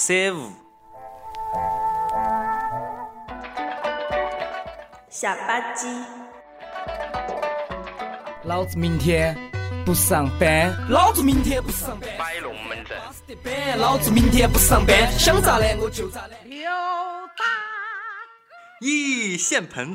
尬三胡，下吧唧，老子明天不上班，老子明天不上班，摆龙门阵，老子明天不上班，想咋懒我就咋懒。一现盆，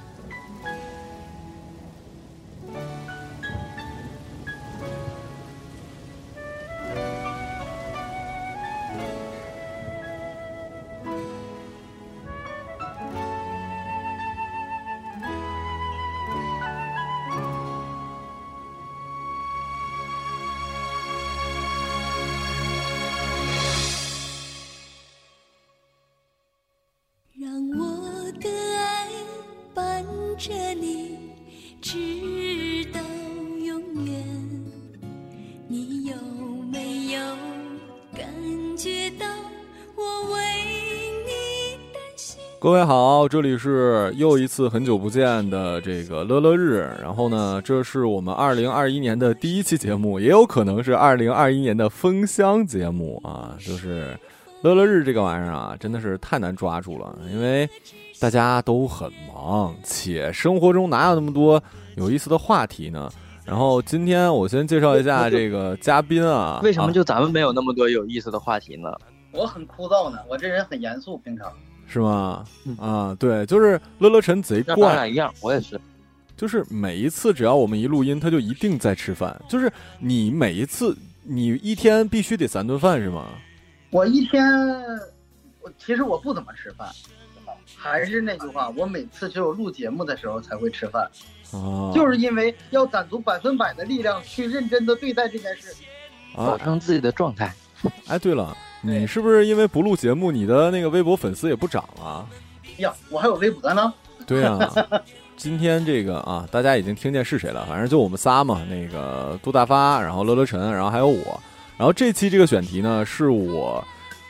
各位好，这里是又一次很久不见的这个乐乐日。然后呢，这是我们二零二一年的第一期节目，也有可能是二零二一年的封箱节目啊。就是乐乐日这个玩意儿啊，真的是太难抓住了，因为大家都很忙，且生活中哪有那么多有意思的话题呢？然后今天我先介绍一下这个嘉宾啊，为什么啊就咱们没有那么多有意思的话题呢？我很枯燥呢，我这人很严肃，平常。是吗？嗯啊，对，就是乐乐晨贼像咱，俩一样，我也是。就是每一次只要我们一录音，他就一定在吃饭。就是你每一次，你一天必须得三顿饭是吗？我一天，我其实我不怎么吃饭，还是那句话，我每次只有录节目的时候才会吃饭，哦，就是因为要攒足百分百的力量去认真的对待这件事。啊保，证自己的状态。哎，对了，你是不是因为不录节目，你的那个微博粉丝也不涨了？呀，我还有微博呢，对啊，今天这个啊，大家已经听见是谁了，反正就我们仨嘛，那个杜大发，然后乐乐晨，然后还有我，然后这期这个选题呢是我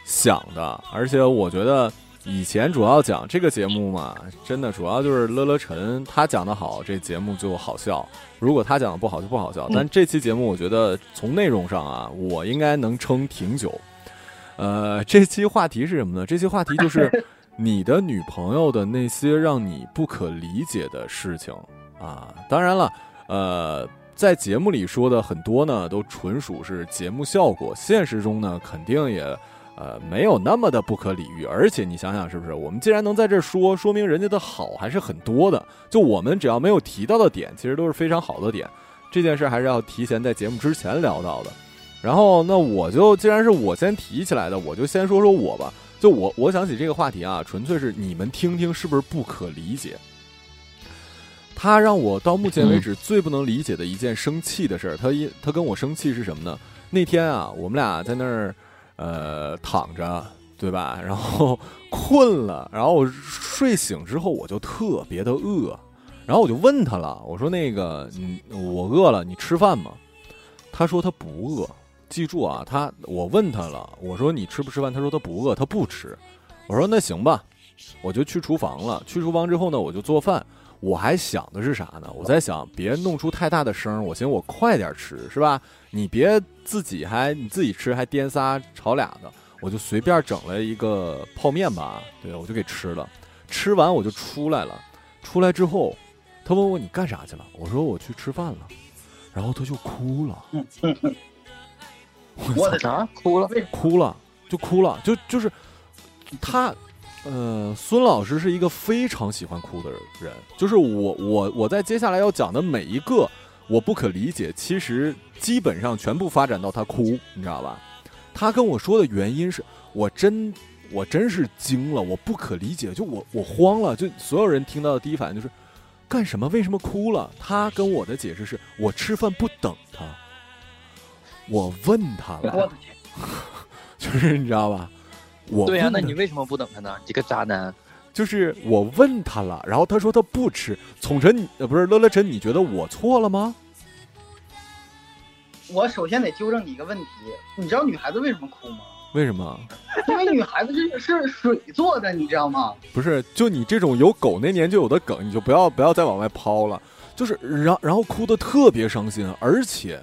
想的，而且我觉得以前主要讲这个节目嘛，真的主要就是乐乐晨他讲的好，这节目就好笑；如果他讲的不好就不好笑。但这期节目我觉得从内容上啊，我应该能撑挺久。呃，这期话题是什么呢？这期话题就是 你的女朋友的那些让你不可理解的事情啊。当然了，呃，在节目里说的很多呢，都纯属是节目效果，现实中呢，肯定也呃没有那么的不可理喻。而且你想想，是不是？我们既然能在这儿说，说明人家的好还是很多的。就我们只要没有提到的点，其实都是非常好的点。这件事还是要提前在节目之前聊到的。然后，那我就既然是我先提起来的，我就先说说我吧。就我我想起这个话题啊，纯粹是你们听听是不是不可理解。他让我到目前为止最不能理解的一件生气的事儿，他一他跟我生气是什么呢？那天啊，我们俩在那儿呃躺着，对吧？然后困了，然后我睡醒之后我就特别的饿，然后我就问他了，我说那个你我饿了，你吃饭吗？他说他不饿。记住啊，他我问他了，我说你吃不吃饭？他说他不饿，他不吃。我说那行吧，我就去厨房了。去厨房之后呢，我就做饭。我还想的是啥呢？我在想别弄出太大的声，我寻思我快点吃，是吧？你别自己还你自己吃还颠仨炒俩的，我就随便整了一个泡面吧，对，我就给吃了。吃完我就出来了，出来之后，他问我你干啥去了？我说我去吃饭了，然后他就哭了。我的啥？哭了？哭了，就哭了，就就是他呃，孙老师是一个非常喜欢哭的人，就是我我我在接下来要讲的每一个我不可理解，其实基本上全部发展到他哭，你知道吧？他跟我说的原因是我真我真是惊了，我不可理解，就我我慌了，就所有人听到的第一反应就是干什么？为什么哭了？他跟我的解释是我吃饭不等他，我问他我了，就是你知道吧？我对呀、那你为什么不等他呢？你这个渣男！就是我问他了，然后他说他不吃。宠晨，呃不是乐乐晨，你觉得我错了吗？我首先得纠正你一个问题，你知道女孩子为什么哭吗？为什么？因为女孩子是是水做的，你知道吗？不是，就你这种有狗那年就有的梗，你就不要不要再往外抛了。就是然然后哭的特别伤心，而且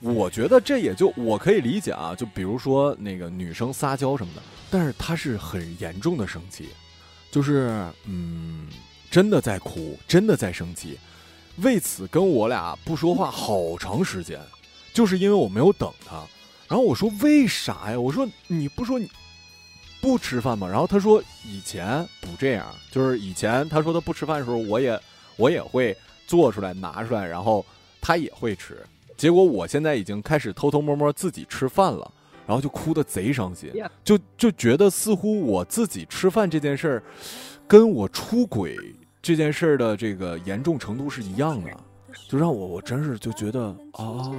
我觉得这也就我可以理解啊，就比如说那个女生撒娇什么的，但是她是很严重的生气，就是嗯，真的在哭，真的在生气，为此跟我俩不说话好长时间，就是因为我没有等她。然后我说为啥呀？我说你不说你不吃饭吗？然后他说以前不这样，就是以前他说他不吃饭的时候，我也我也会做出来拿出来，然后他也会吃。结果我现在已经开始偷偷摸摸自己吃饭了，然后就哭得贼伤心，就就觉得似乎我自己吃饭这件事儿，跟我出轨这件事儿的这个严重程度是一样的，就让我我真是就觉得啊。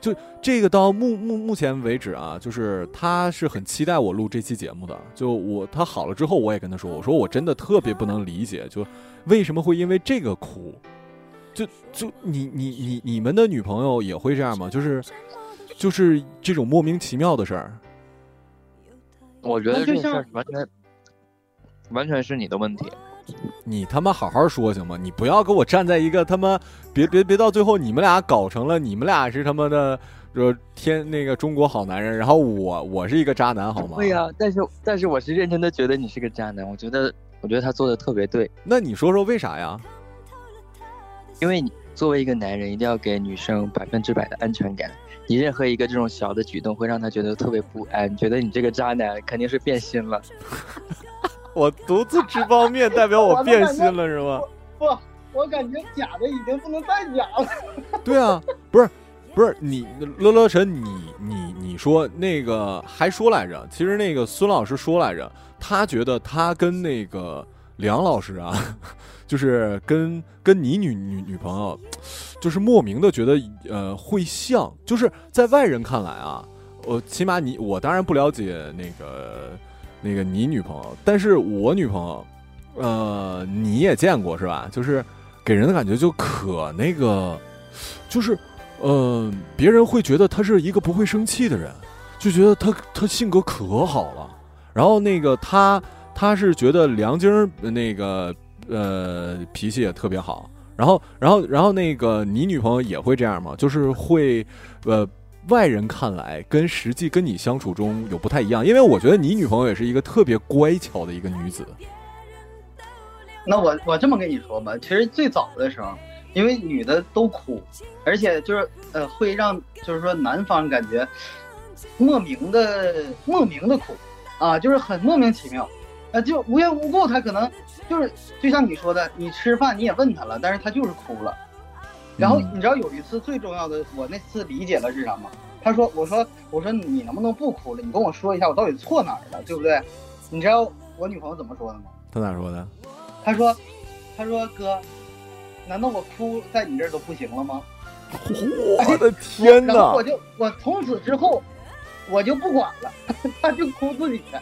就这个到目目目前为止啊，就是他是很期待我录这期节目的。就我他好了之后，我也跟他说，我说我真的特别不能理解，就为什么会因为这个哭？就就你你你你们的女朋友也会这样吗？就是就是这种莫名其妙的事儿。我觉得这事儿完全完全是你的问题。你他妈好好说行吗？你不要跟我站在一个他妈，别别别到最后你们俩搞成了你们俩是他妈的说天那个中国好男人，然后我我是一个渣男好吗？对呀、但是但是我是认真的觉得你是个渣男，我觉得我觉得他做的特别对，那你说说为啥呀？因为你作为一个男人，一定要给女生百分之百的安全感。你任何一个这种小的举动会让她觉得特别不安，觉得你这个渣男肯定是变心了。我独自吃方便代表我变心了是吗？不，我感觉假的已经不能再假了。对啊，不是不是你乐乐晨，你你你说那个还说来着，其实那个孙老师说来着，他觉得他跟那个梁老师啊，就是跟跟你女女女朋友，就是莫名的觉得呃会像，就是在外人看来啊，我起码你我当然不了解那个那个你女朋友，但是我女朋友，呃你也见过是吧？就是给人的感觉就可那个，就是呃别人会觉得她是一个不会生气的人，就觉得她她性格可好了，然后那个她她是觉得梁晶那个呃脾气也特别好，然后然后然后那个你女朋友也会这样吗？就是会呃。外人看来跟实际跟你相处中有不太一样，因为我觉得你女朋友也是一个特别乖巧的一个女子。那我我这么跟你说吧，其实最早的时候，因为女的都哭，而且就是呃会让就是说男方感觉莫名的莫名的哭啊，就是很莫名其妙，呃就无缘无故他可能就是就像你说的，你吃饭你也问他了，但是他就是哭了。然后嗯你知道有一次最重要的，我那次理解了是什么？他说：“我说我说你能不能不哭了？你跟我说一下我到底错哪儿了，对不对？”你知道我女朋友怎么说的吗？他咋说的？他说：“他说哥，难道我哭在你这儿都不行了吗？” 我的天哪然后我！就我从此之后我就不管了，他就哭自己的。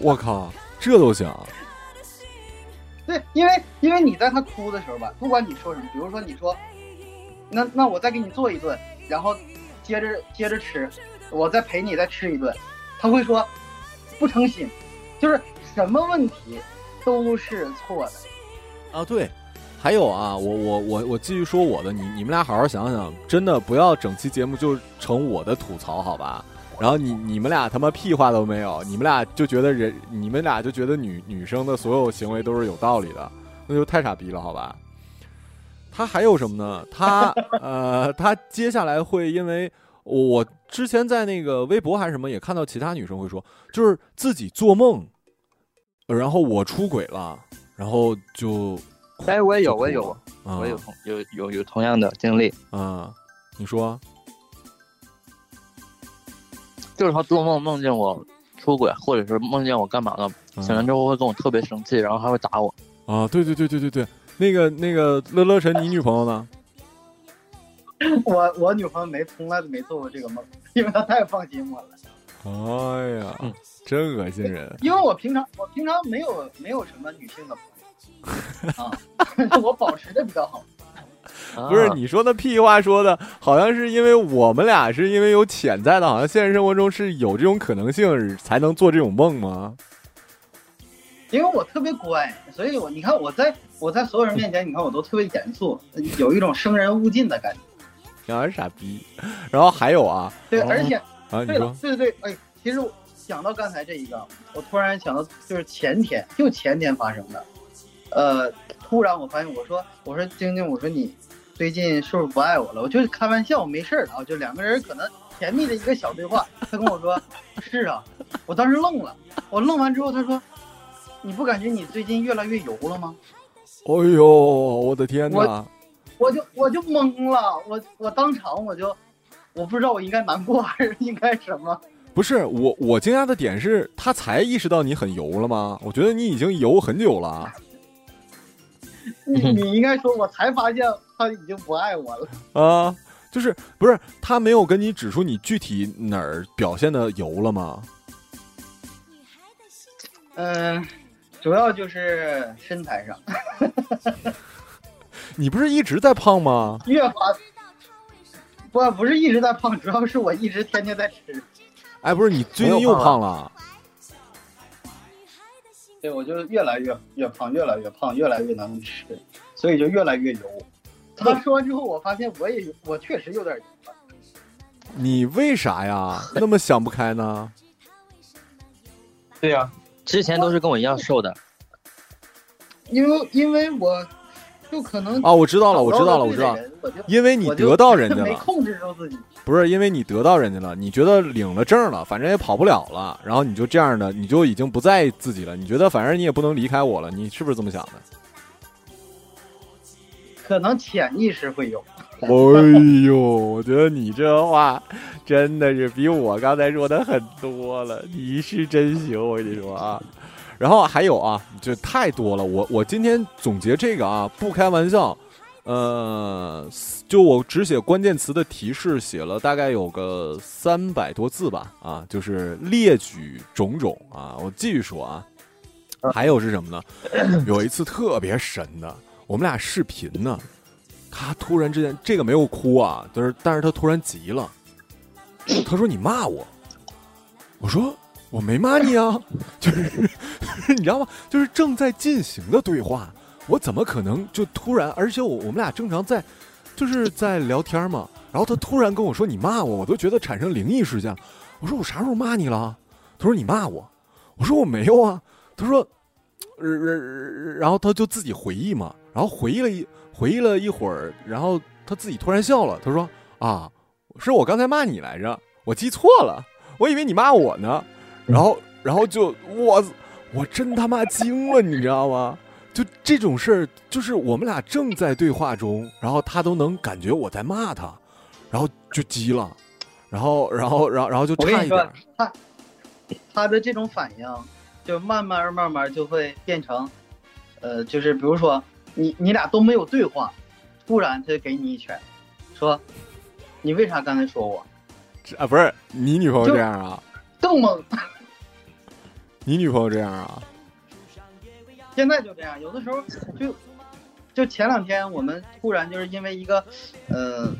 我靠，这都行？对，因为因为你在他哭的时候吧，不管你说什么，比如说你说，那那我再给你做一顿，然后接着接着吃，我再陪你再吃一顿，他会说不诚心，就是什么问题都是错的。啊，对，还有啊，我我我我继续说我的，你你们俩好好想想，真的不要整期节目就成我的吐槽，好吧？然后你你们俩他妈屁话都没有，你们俩就觉得人，你们俩就觉得女女生的所有行为都是有道理的，那就太傻逼了，好吧？他还有什么呢？他呃，他接下来会因为我我之前在那个微博还是什么也看到其他女生会说，就是自己做梦，然后我出轨了，然后就哎，我也有，我也有我有同有有有同样的经历，啊，你说就是他做梦梦见我出轨，或者是梦见我干嘛了，嗯醒来之后会跟我特别生气，然后还会打我。啊？对对对对对对，那个那个乐乐晨，你女朋友呢？我我女朋友没从来都没做过这个梦，因为她太放心我了。哎呀，嗯真恶心人！因为我平常我平常没有没有什么女性的朋友 啊，我保持的比较好。不是啊你说那屁话说的，好像是因为我们俩是因为有潜在的，好像现实生活中是有这种可能性才能做这种梦吗？因为我特别乖，所以我你看我在我在所有人面前，你看我都特别严肃，有一种生人勿近的感觉。呀，傻逼！然后还有啊对，哦而且啊，你对了说，对对对，哎，其实我想到刚才这一个，我突然想到，就是前天，就前天发生的，呃，突然我发现，我说我说晶晶，我说你最近是不是不爱我了？我就是开玩笑，没事儿的啊，就两个人可能甜蜜的一个小对话。他跟我说是啊，我当时愣了，我愣完之后，他说你不感觉你最近越来越油了吗？哎呦，我的天哪！我就我就懵了，我我当场我就我不知道我应该难过还是应该什么。不是我，我惊讶的点是他才意识到你很油了吗？我觉得你已经油很久了 你你应该说，我才发现他已经不爱我了。啊！就是不是他没有跟你指出你具体哪儿表现的油了吗？嗯，主要就是身材上 你不是一直在胖吗？越发不不是一直在胖，主要是我一直天天在吃。哎，不是你最近又胖了？对，我就越来越越胖，越来越胖，越来越能吃，所以就越来越油。他说完之后，我发现我也有，我确实有点。你为啥呀？那么想不开呢？对呀、之前都是跟我一样瘦的，因为因为我就可能啊，我知道了，我知道了，我知道因为你得到 人家了，没控制住自己。不是因为你得到人家了，你觉得领了证了，反正也跑不了了，然后你就这样的，你就已经不在意自己了，你觉得反正你也不能离开我了，你是不是这么想的？可能潜意识会有。哎呦，我觉得你这话真的是比我刚才说的很多了，你是真行，我跟你说啊。然后还有啊，这太多了，我我今天总结这个啊，不开玩笑，呃，就我只写关键词的提示，写了大概有个三百多字吧，啊，就是列举种种啊。我继续说啊，还有是什么呢？有一次特别神的，我们俩视频呢，他突然之间这个没有哭啊，就是但是他突然急了，他说你骂我，我说我没骂你啊，就是你知道吗？就是正在进行的对话，我怎么可能就突然？而且我我们俩正常在就是在聊天嘛，然后他突然跟我说你骂我，我都觉得产生灵异事件。我说我啥时候骂你了？他说你骂我，我说我没有啊。他说，然呃然后他就自己回忆嘛，然后回忆了一回忆了一会儿，然后他自己突然笑了，他说啊，是我刚才骂你来着，我记错了，我以为你骂我呢。然后然后就我我真他妈惊了，你知道吗？就这种事儿，就是我们俩正在对话中，然后他都能感觉我在骂他，然后就急了，然后然后然后然后就我跟你说差一点儿，，他他的这种反应，就慢慢慢慢就会变成，呃，就是比如说你你俩都没有对话，突然他就给你一拳，说你为啥刚才说我？啊，不是你女朋友这样啊？更猛，你女朋友这样啊？现在就这样，有的时候就就前两天我们突然就是因为一个，呃，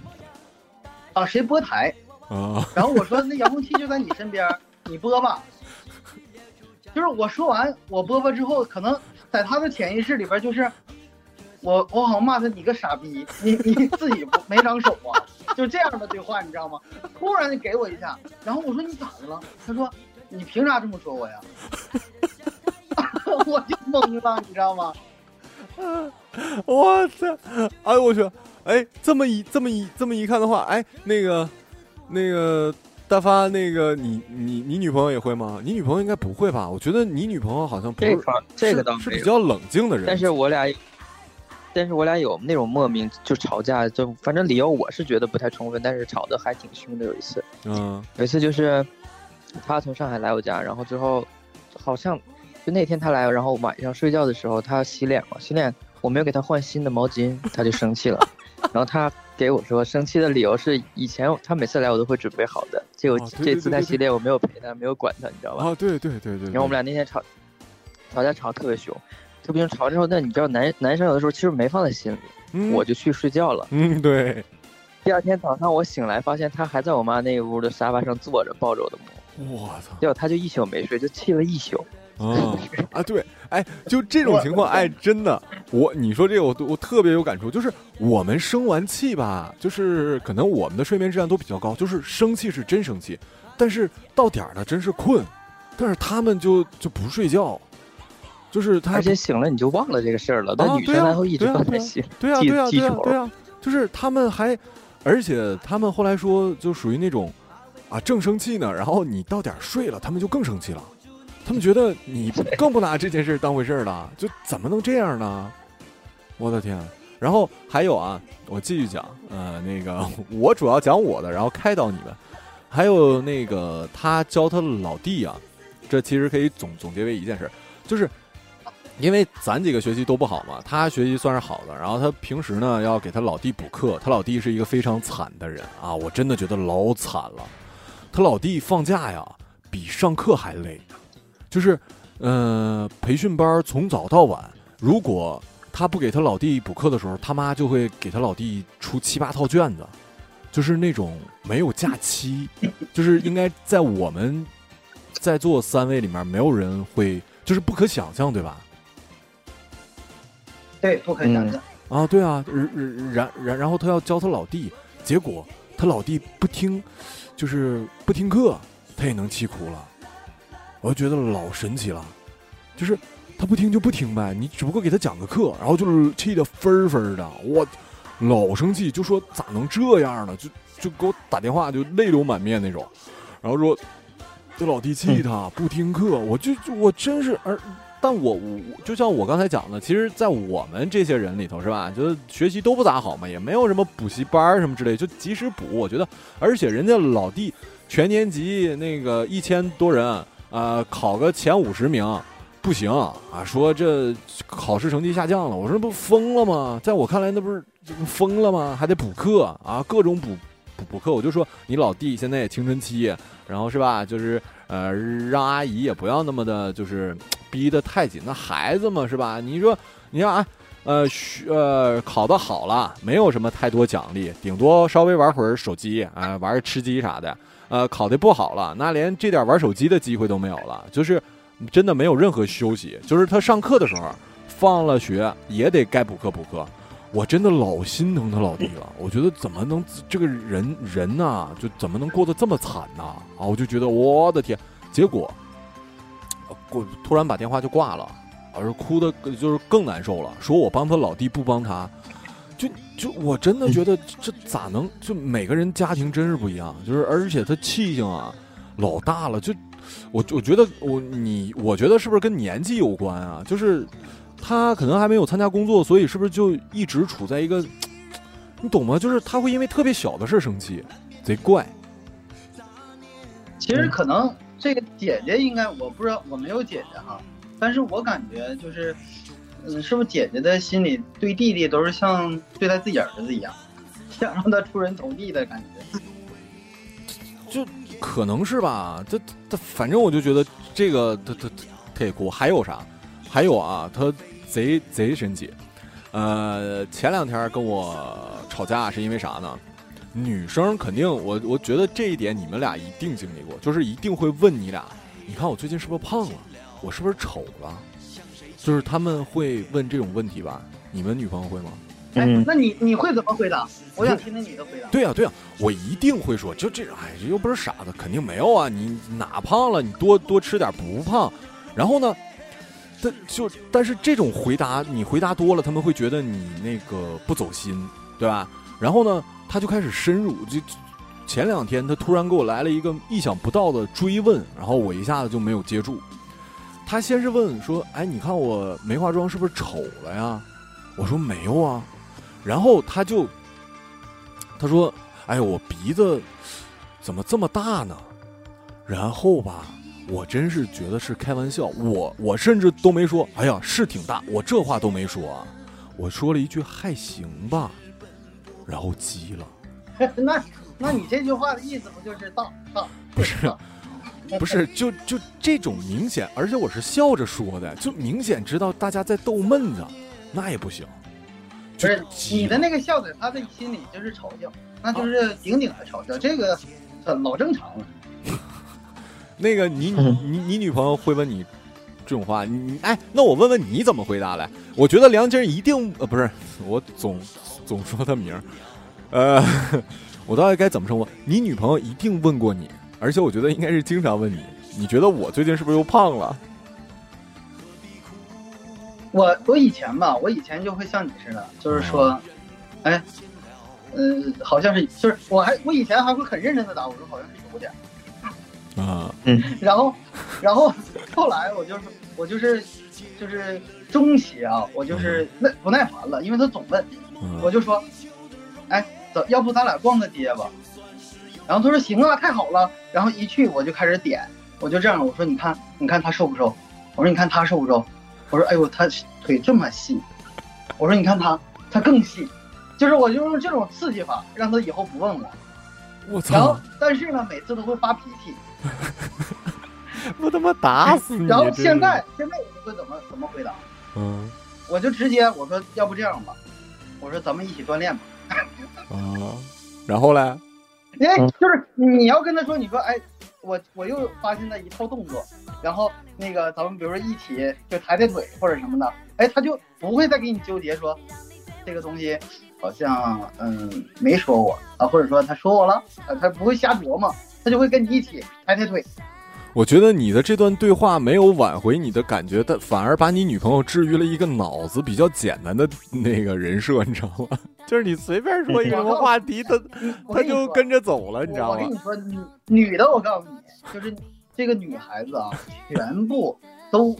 啊谁播台，啊，然后我说那遥控器就在你身边，你播吧。就是我说完我播播之后，可能在他的潜意识里边就是，我我好像骂他你个傻逼，你你自己不没长手啊，就这样的对话你知道吗？突然就给我一下，然后我说你咋的了？他说你凭啥这么说我呀？我就懵了，你知道吗？我操！哎呦，我去！哎，这么一这么一这么一看的话，哎，那个那个大发那个你你你女朋友也会吗？你女朋友应该不会吧？我觉得你女朋友好像不是这个这个倒是比较冷静的人。但是我俩，但是我俩有那种莫名就吵架，就反正理由我是觉得不太充分，但是吵得还挺凶的。有一次，嗯有一次就是他从上海来我家，然后之后好像就那天他来，然后晚上睡觉的时候他洗脸嘛，洗脸我没有给他换新的毛巾，他就生气了。然后他给我说，生气的理由是以前他每次来我都会准备好的，结果这次他洗脸我没有陪他，没有管他，你知道吧？啊，对对对对。然后我们俩那天吵吵架吵得特别凶，特别凶。吵完之后，那你知道男男生有的时候其实没放在心里，嗯我就去睡觉了。嗯对，第二天早上我醒来，发现他还在我妈那屋的沙发上坐着，抱着我的猫。我操结果他就一宿没睡，就气了一宿。啊啊对，哎，就这种情况，哎，真的，我你说这个我我特别有感触，就是我们生完气吧，就是可能我们的睡眠质量都比较高，就是生气是真生气，但是到点儿了真是困，但是他们就就不睡觉，就是他而且醒了你就忘了这个事儿了，但女生还会一直在心，对啊，对啊，对啊，对啊，就是他们还，而且他们后来说，就属于那种，啊，正生气呢，然后你到点儿睡了，他们就更生气了，他们觉得你更不拿这件事当回事儿了，就怎么能这样呢？我的天！然后还有啊，我继续讲，呃，那个我主要讲我的，然后开导你们。还有那个他教他老弟啊，这其实可以总总结为一件事，就是因为咱几个学习都不好嘛，他学习算是好的，然后他平时呢要给他老弟补课，他老弟是一个非常惨的人啊，我真的觉得老惨了。他老弟放假呀，比上课还累，就是，呃，培训班从早到晚，如果他不给他老弟补课的时候，他妈就会给他老弟出七八套卷子，就是那种没有假期，就是应该在我们在座三位里面，没有人会，就是不可想象，对吧？对，不可想象。啊，对啊，然然然然后他要教他老弟，结果他老弟不听，就是不听课，他也能气哭了，我就觉得老神奇了，就是他不听就不听呗，你只不过给他讲个课，然后就是气得分分的，我老生气，就说咋能这样呢？就就给我打电话，就泪流满面那种，然后说这老弟气他不听课，我就就我真是而。但我我就像我刚才讲的，其实，在我们这些人里头，是吧？就是学习都不咋好嘛，也没有什么补习班什么之类，就及时补。我觉得，而且人家老弟全年级那个一千多人，呃，考个前五十名不行啊，说这考试成绩下降了。我说不疯了吗？在我看来，那不是疯了吗？还得补课啊，各种补补补课。我就说你老弟现在也青春期，然后是吧？就是呃，让阿姨也不要那么的，就是。逼得太紧，那孩子嘛是吧？你说，你看啊，呃，学呃考得好了，没有什么太多奖励，顶多稍微玩会儿手机啊，玩吃鸡啥的。呃，考得不好了，那连这点玩手机的机会都没有了，就是真的没有任何休息。就是他上课的时候，放了学也得该补课补课。我真的老心疼他老弟了，我觉得怎么能这个人人呐、就怎么能过得这么惨呐？啊，我就觉得我的天，结果。过突然把电话就挂了，而哭的就是更难受了，说我帮他老弟不帮他，就就我真的觉得这咋能？就每个人家庭真是不一样，就是而且他气性啊老大了，就我我觉得我你我觉得是不是跟年纪有关啊？就是他可能还没有参加工作，所以是不是就一直处在一个你懂吗？就是他会因为特别小的事生气，贼怪。其实可能。这个姐姐应该我不知道，我没有姐姐哈，但是我感觉就是，嗯，是不是姐姐的心里对弟弟都是像对待自己儿子一样，想让他出人头地的感觉，就可能是吧。这他反正我就觉得这个他他他也哭。还有啥？还有啊，他贼贼神奇。呃，前两天跟我吵架是因为啥呢？女生肯定，我我觉得这一点你们俩一定经历过，就是一定会问你俩，你看我最近是不是胖了？我是不是丑了？就是他们会问这种问题吧？你们女朋友会吗？哎，那你你会怎么回答？我想听听你的回答。对呀、对呀、我一定会说，就这，哎，这又不是傻子，肯定没有啊！你哪胖了？你多多吃点，不胖。然后呢，但就但是这种回答，你回答多了，他们会觉得你那个不走心，对吧？然后呢？他就开始深入，就前两天他突然给我来了一个意想不到的追问，然后我一下子就没有接住。他先是问说：“哎，你看我没化妆是不是丑了呀？”我说：“没有啊。”然后他就他说：“哎，我鼻子怎么这么大呢？”然后吧，我真是觉得是开玩笑，我我甚至都没说：“哎呀，是挺大。”我这话都没说啊，我说了一句：“还行吧。”然后急了。那那你这句话的意思不就是大大？不是，不是，就就这种明显，而且我是笑着说的，就明显知道大家在逗闷子，那也不行。不是你的那个笑在他的心里就是嘲笑，那就是顶顶的嘲笑，这个很老正常了。那个你你你女朋友会问你这种话，你哎，那我问问你怎么回答来？我觉得梁晶一定呃不是，我总总说他名儿，呃，我到底该怎么称呼？你女朋友一定问过你，而且我觉得应该是经常问你。你觉得我最近是不是又胖了？我我以前吧，我以前就会像你似的，就是说，哎，嗯、好像是，就是我还我以前还会很认真的答，我说好像是有点啊，嗯，然后然后 后来我就是我就是就是中期啊，我就是耐不耐烦了，因为他总问，我就说，哎，走，要不咱俩逛个街吧？然后他说行啊，太好了。然后一去我就开始点，我就这样，我说你看，你看他瘦不瘦？我说你看他瘦不瘦？我说哎呦，他腿这么细。我说你看他，他更细。就是我就用这种刺激法，让他以后不问我。我然后！但是呢，每次都会发脾气。我他妈打死你！然后现在现在我就会怎么怎么回答？嗯我就直接我说要不这样吧，我说咱们一起锻炼吧。啊，然后嘞，因为就是你要跟他说，你说哎，我我又发现了一套动作，然后那个咱们比如说一起就抬抬腿或者什么的，哎，他就不会再给你纠结说这个东西好像嗯没说我啊，或者说他说我了，啊，他不会瞎琢磨，他就会跟你一起抬抬腿。我觉得你的这段对话没有挽回你的感觉，但反而把你女朋友置于了一个脑子比较简单的那个人设，你知道吗？就是你随便说一个什么话题，他他 我跟你说就跟着走了，你知道吗我跟？你说，女女的，我告诉你，就是这个女孩子啊，全部都，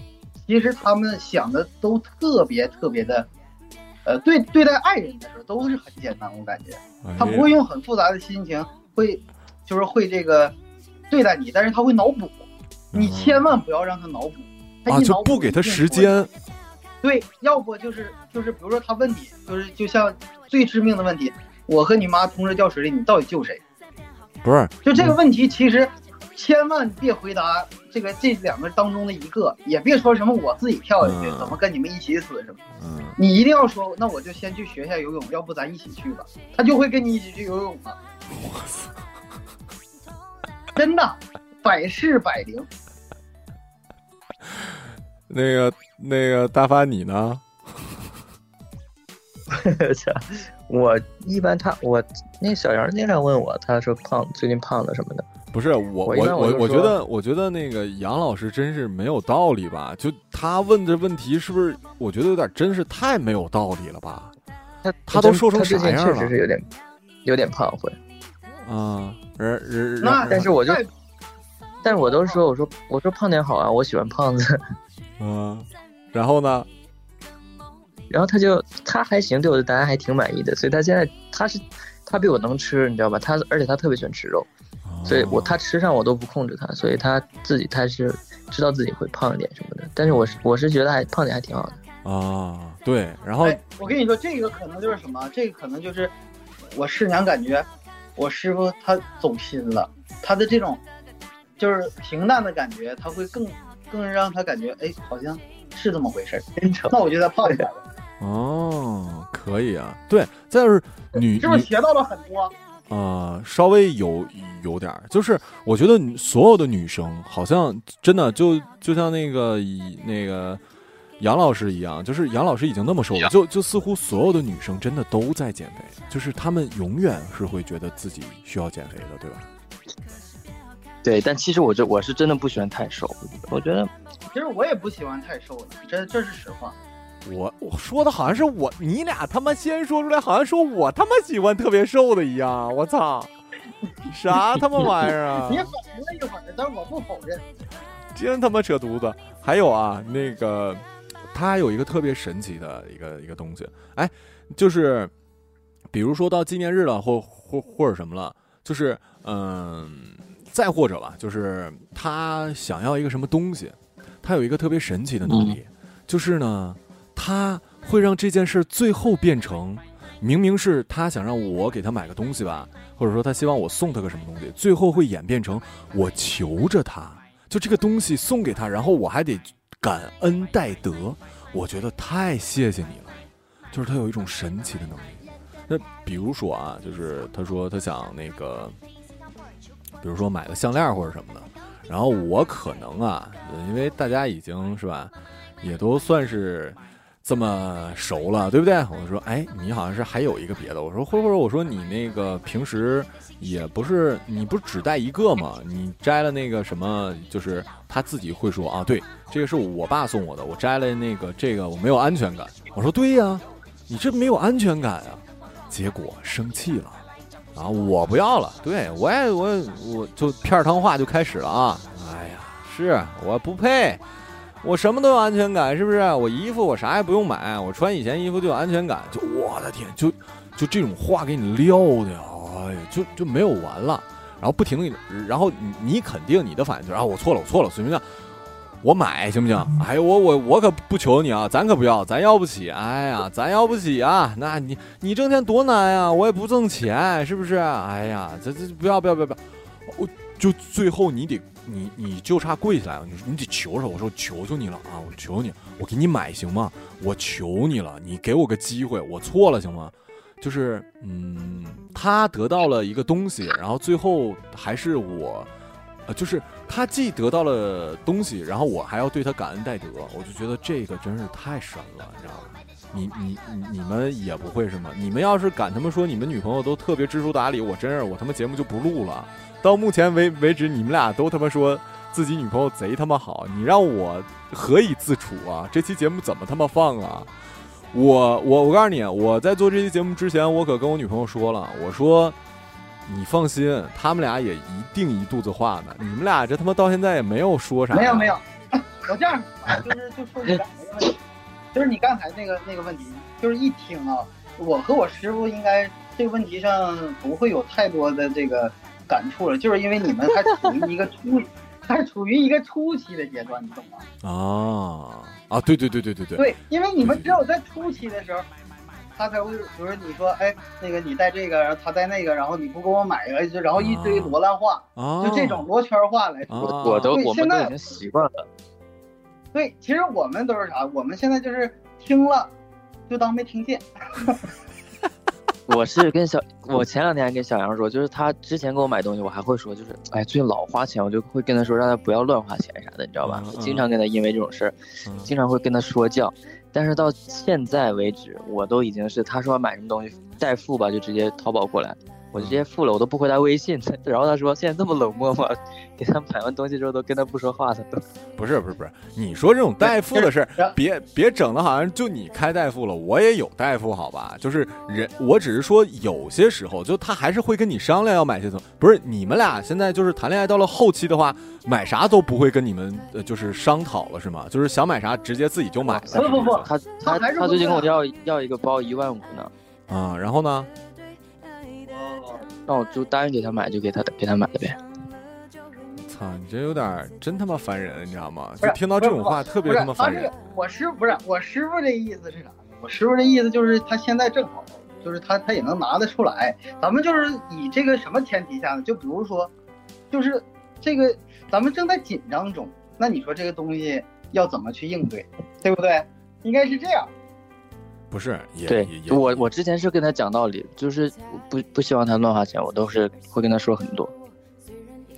其实她们想的都特别特别的，呃，对对待爱人的时候都是很简单，我感觉哎她不会用很复杂的心情，会就是会这个对待你，但是她会脑补，你千万不要让他脑补，她啊，就一脑补不给他时间。对，要不就是就是，比如说他问你，就是就像最致命的问题，我和你妈同时掉水里，你到底救谁？不是，就这个问题，其实千万别回答这个这两个当中的一个，也别说什么我自己跳下去，嗯怎么跟你们一起死什么。嗯，你一定要说，那我就先去学下游泳，要不咱一起去吧？他就会跟你一起去游泳了。真的，百试百灵。那个那个大发你呢？我一般他我那小杨经常问我，他说胖最近胖了什么的。不是我我我我觉得我觉得那个杨老师真是没有道理吧？就他问这问题是不是？我觉得有点真是太没有道理了吧？他他都说成啥样了确实是有点有点胖会，啊，人人那但是我就但是我都说我说我说胖点好啊，我喜欢胖子。嗯，然后呢？然后他就他还行，对我的答案还挺满意的，所以他现在他是他比我能吃，你知道吧？他而且他特别喜欢吃肉，所以我他吃上我都不控制他，所以他自己他是知道自己会胖一点什么的。但是我是我是觉得还胖点还挺好的。啊，对，然后哎，我跟你说，这个可能就是什么？这个可能就是我师娘感觉我师傅他走心了，他的这种就是平淡的感觉，他会更更让他感觉，哎，好像是这么回事儿。真诚。那我就再胖一点了，哦，可以啊，对，再就是女女是不是学到了很多？啊、稍微有有点儿，就是我觉得所有的女生好像真的就就像那个以那个杨老师一样，就是杨老师已经那么瘦了，就就似乎所有的女生真的都在减肥，就是她们永远是会觉得自己需要减肥的，对吧？对，但其实我这我是真的不喜欢太瘦，我觉得其实我也不喜欢太瘦的，这这是实话。我我说的好像是我，你俩他妈先说出来，好像说我他妈喜欢特别瘦的一样，我操！啥他妈玩意儿啊你？反应了一会儿，但是我不否认。真他妈扯犊子！还有啊，那个他还有一个特别神奇的一个一个东西，哎，就是比如说到纪念日了，或或或者什么了，就是嗯、再或者吧，就是他想要一个什么东西，他有一个特别神奇的能力，就是呢，他会让这件事儿最后变成。明明是他想让我给他买个东西吧，或者说他希望我送他个什么东西，最后会演变成我求着他，就这个东西送给他，然后我还得感恩戴德，我觉得太谢谢你了，就是他有一种神奇的能力。那比如说啊，就是他说他想那个，比如说买个项链或者什么的，然后我可能啊，因为大家已经是吧，也都算是这么熟了，对不对？我说，哎，你好像是还有一个别的。我说，或者我说你那个平时也不是，你不只带一个吗？你摘了那个什么，就是他自己会说啊，对，这个是我爸送我的，我摘了那个这个我没有安全感。我说对呀、你这没有安全感啊。结果生气了。啊，我不要了，对我也我我就片儿汤话就开始了啊！哎呀，是我不配，我什么都有安全感，是不是？我衣服我啥也不用买，我穿以前衣服就有安全感。就我的天，就就这种话给你撂的，哎呀，就就没有完了。然后不停的，然后你你肯定你的反应就是啊，我错了，我错了，行不行？我买行不行？哎，我我我可不求你啊，咱可不要，咱要不起。哎呀，咱要不起啊！那你你挣钱多难呀，我也不挣钱，是不是？哎呀，这这不要不要不要不要！我就最后你得你你就差跪下来了，你你得求着我说求求你了啊，我求你，我给你买行吗？我求你了，你给我个机会，我错了行吗？就是嗯，他得到了一个东西，然后最后还是我。呃，就是他既得到了东西，然后我还要对他感恩戴德，我就觉得这个真是太神了，你知道吗？你你你们也不会是吗？你们要是敢他妈说你们女朋友都特别知书达理，我真是我他妈节目就不录了。到目前为为止，你们俩都他妈说自己女朋友贼他妈好，你让我何以自处啊？这期节目怎么他妈放啊？我我我告诉你，我在做这期节目之前，我可跟我女朋友说了，我说。你放心，他们俩也一定一肚子话呢。你们俩这他妈到现在也没有说啥。没有没有，我这样就是就说你刚才那个问题，就是你刚才那个那个问题，就是一听啊，我和我师傅应该这个问题上不会有太多的这个感触了，就是因为你们还处于一个初，还处于一个初期的阶段，你懂吗？啊啊，对对对对对对。对，因为你们只有在初期的时候。他才会，比如说你说，哎，那个你带这个，然后他带那个，然后你不给我买个，就然后一堆罗烂话，啊、就这种罗圈话来说，啊、我都我们都已经习惯了。对，其实我们都是啥？我们现在就是听了，就当没听见。我是跟小，我前两天还跟小杨说，就是他之前给我买东西，我还会说，就是哎，最近老花钱，我就会跟他说，让他不要乱花钱啥的，你知道吧？嗯、经常跟他因为这种事儿，嗯、经常会跟他说教。但是到现在为止，我都已经是他说买什么东西代付吧，就直接淘宝过来，我直接付了，我都不回他微信。然后他说现在这么冷漠吗？给他买完东西之后都跟他不说话，他 都不是不是不是，你说这种代付的事，别别整的好像就你开代付了，我也有代付，好吧？就是人，我只是说有些时候，就他还是会跟你商量要买些什么。不是你们俩现在就是谈恋爱到了后期的话，买啥都不会跟你们呃就是商讨了是吗？就是想买啥直接自己就买了。不不不，他他他最近跟我要要一个包一万五呢。啊，然后呢？那我就答应给他买，就给他给他买了呗。操，你这有点真他妈烦人，你知道吗？就听到这种话特别他妈烦人。我师傅不是我师傅这意思是啥呢？我师傅这意思就是他现在正好，就是他他也能拿得出来。咱们就是以这个什么前提下呢？就比如说，就是这个咱们正在紧张中，那你说这个东西要怎么去应对，对不对？应该是这样。不是，也对我我之前是跟他讲道理，就是不不希望他乱花钱，我都是会跟他说很多。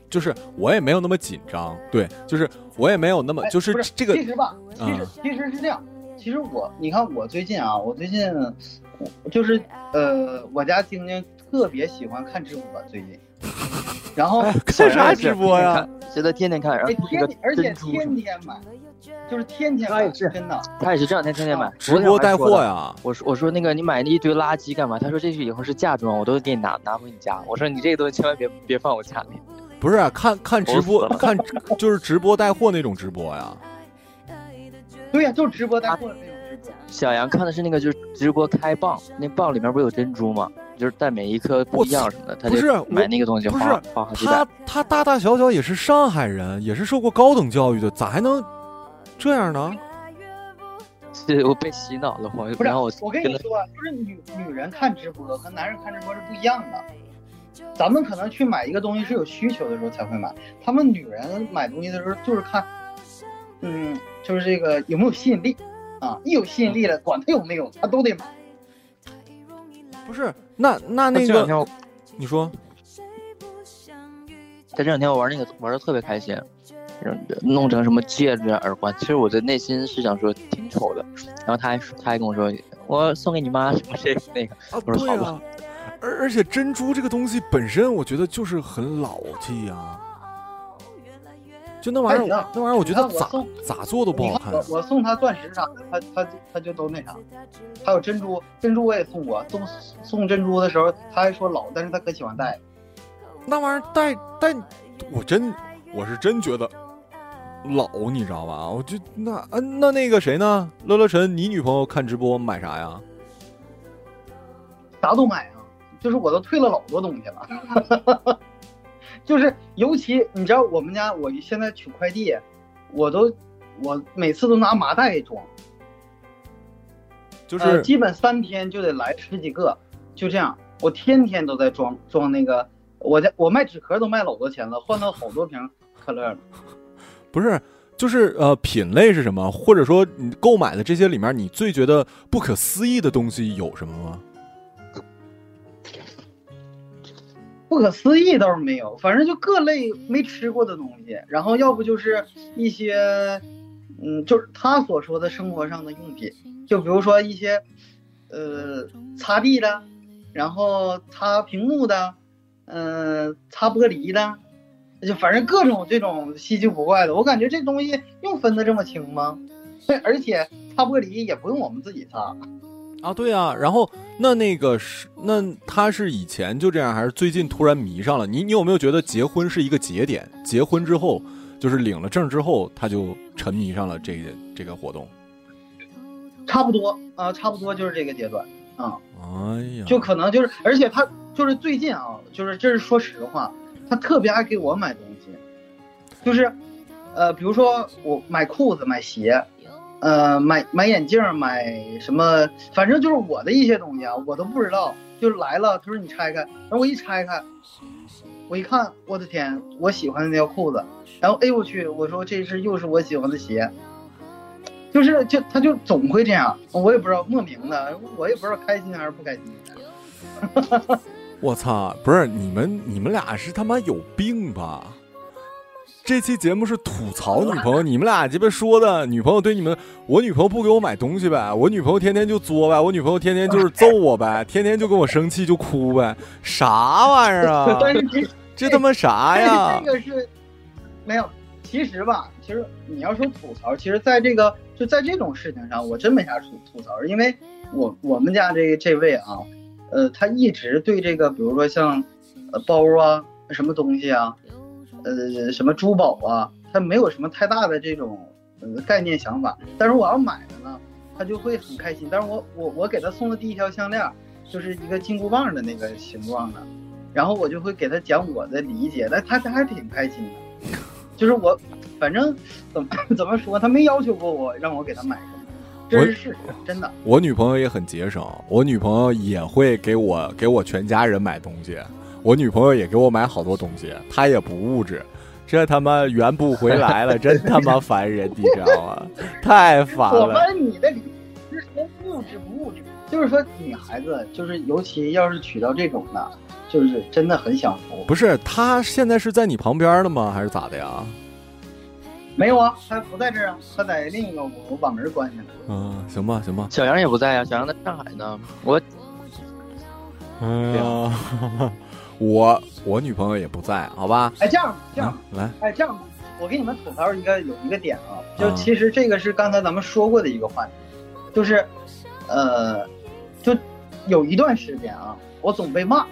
就是我也没有那么紧张，对，就是我也没有那么，哎、就是这个，其实吧，其实、嗯其实是这样，其实我你看我最近啊，我最近就是呃，我家晶晶特别喜欢看直播，最近。然后看啥直播呀？现在天天看，然后而且天天买，就是天天买，他也是真的。他也是这两天天天买，直播带货呀？我说我说那个你买那一堆垃圾干嘛？他说这是以后是嫁妆，我都给你拿拿回你家。我说你这个东西千万别别放我家里。不是看看直播看就是直播带货那种直播呀？对呀、就是直播带货的那种直播。小杨看的是那个就是直播开蚌，那蚌里面不是有珍珠吗？就是带每一颗不一样什么的，他不是就买那个东西不是花花好几百他。他大大小小也是上海人，也是受过高等教育的，咋还能这样呢？是 我被洗脑了，我我跟他我跟你说啊，就是女女人看直播和男人看直播是不一样的。咱们可能去买一个东西是有需求的时候才会买，他们女人买东西的时候就是看，嗯，就是这个有没有吸引力啊，一有吸引力了，管他有没有，他都得买。不是，那那那个这两天我你说。在这两天我玩那个玩的特别开心，弄成什么戒指、啊、耳环，其实我的内心是想说挺丑的，然后他还他还跟我说我送给你妈什么这个那个，啊，我说好吧而而且珍珠这个东西本身，我觉得就是很老气呀、就那玩意儿那玩意儿，我觉得咋咋做都不好看我。我送他钻石啥的，他他他就都那啥，还有珍珠，珍珠我也送过，送送珍珠的时候他还说老，但是他可喜欢戴。那玩意儿戴戴，我真我是真觉得老，你知道吧？我就那嗯、那那个谁呢？乐乐晨，你女朋友看直播买啥呀？啥都买啊，就是我都退了老多东西了，就是尤其你知道我们家我现在取快递，我都我每次都拿麻袋装，就是、呃、基本三天就得来十几个，就这样，我天天都在装装那个，我家我卖纸壳都卖老多钱了，换到好多瓶可乐了。不是，就是呃，品类是什么？或者说你购买的这些里面，你最觉得不可思议的东西有什么吗？不可思议倒是没有，反正就各类没吃过的东西，然后要不就是一些，嗯，就是他所说的生活上的用品，就比如说一些，呃，擦地的，然后擦屏幕的，嗯、擦玻璃的，就反正各种这种稀奇古怪的，我感觉这东西用分的这么清吗？对，而且擦玻璃也不用我们自己擦，啊，对啊，然后那那个是那他是以前就这样，还是最近突然迷上了？你你有没有觉得结婚是一个节点？结婚之后，就是领了证之后，他就沉迷上了这个这个活动。差不多啊、差不多就是这个阶段啊。哎呀，就可能就是，而且他就是最近啊，就是这是说实话，他特别爱给我买东西，就是，呃，比如说我买裤子、买鞋，呃，买买眼镜、买什么，反正就是我的一些东西啊，我都不知道，就是来了，他说你拆开，然后我一拆开，我一看，我的天，我喜欢的那条裤子，然后哎呦我去，我说这是又是我喜欢的鞋。就是就他就总会这样，我也不知道莫名的，我也不知道开心还是不开心。我操，不是你们你们俩是他妈有病吧？这期节目是吐槽女朋友，你们俩鸡巴说的，女朋友对你们，我女朋友不给我买东西呗，我女朋友天天就作呗，我女朋友天天就是揍我呗，天天就跟我生气就哭呗，啥玩意儿啊？但是其实这他妈啥呀这？个是没有，其实吧，其实你要说吐槽，其实在这个就在这种事情上，我真没啥吐吐槽，因为我我们家这这位啊，呃，他一直对这个，比如说像呃包啊，什么东西啊，呃，什么珠宝啊，他没有什么太大的这种呃概念想法。但是我要买了呢，他就会很开心。但是我我我给他送的第一条项链，就是一个金箍棒的那个形状的，然后我就会给他讲我的理解，但他他还挺开心的。就是我，反正怎么 怎么说，他没要求过我让我给他买什么，这是事实，真的。我女朋友也很节省，我女朋友也会给我给我全家人买东西，我女朋友也给我买好多东西，她也不物质，这他妈圆不回来了，真他妈烦人，你知道吗？太烦我了。问你的理是说物质不物质，就是说女孩子就是尤其要是娶到这种的，就是真的很享福。不是，她现在是在你旁边的吗？还是咋的呀？没有啊，他不在这儿啊，他在另一个屋我把门关上了。嗯，行吧，行吧。小杨也不在呀、小杨在上海呢。我哎呀，我我女朋友也不在，好吧？哎，这样这样啊，来，哎，这样，我给你们吐槽一个有一个点啊，就啊其实这个是刚才咱们说过的一个话题，就是，呃，就有一段时间啊，我总被骂，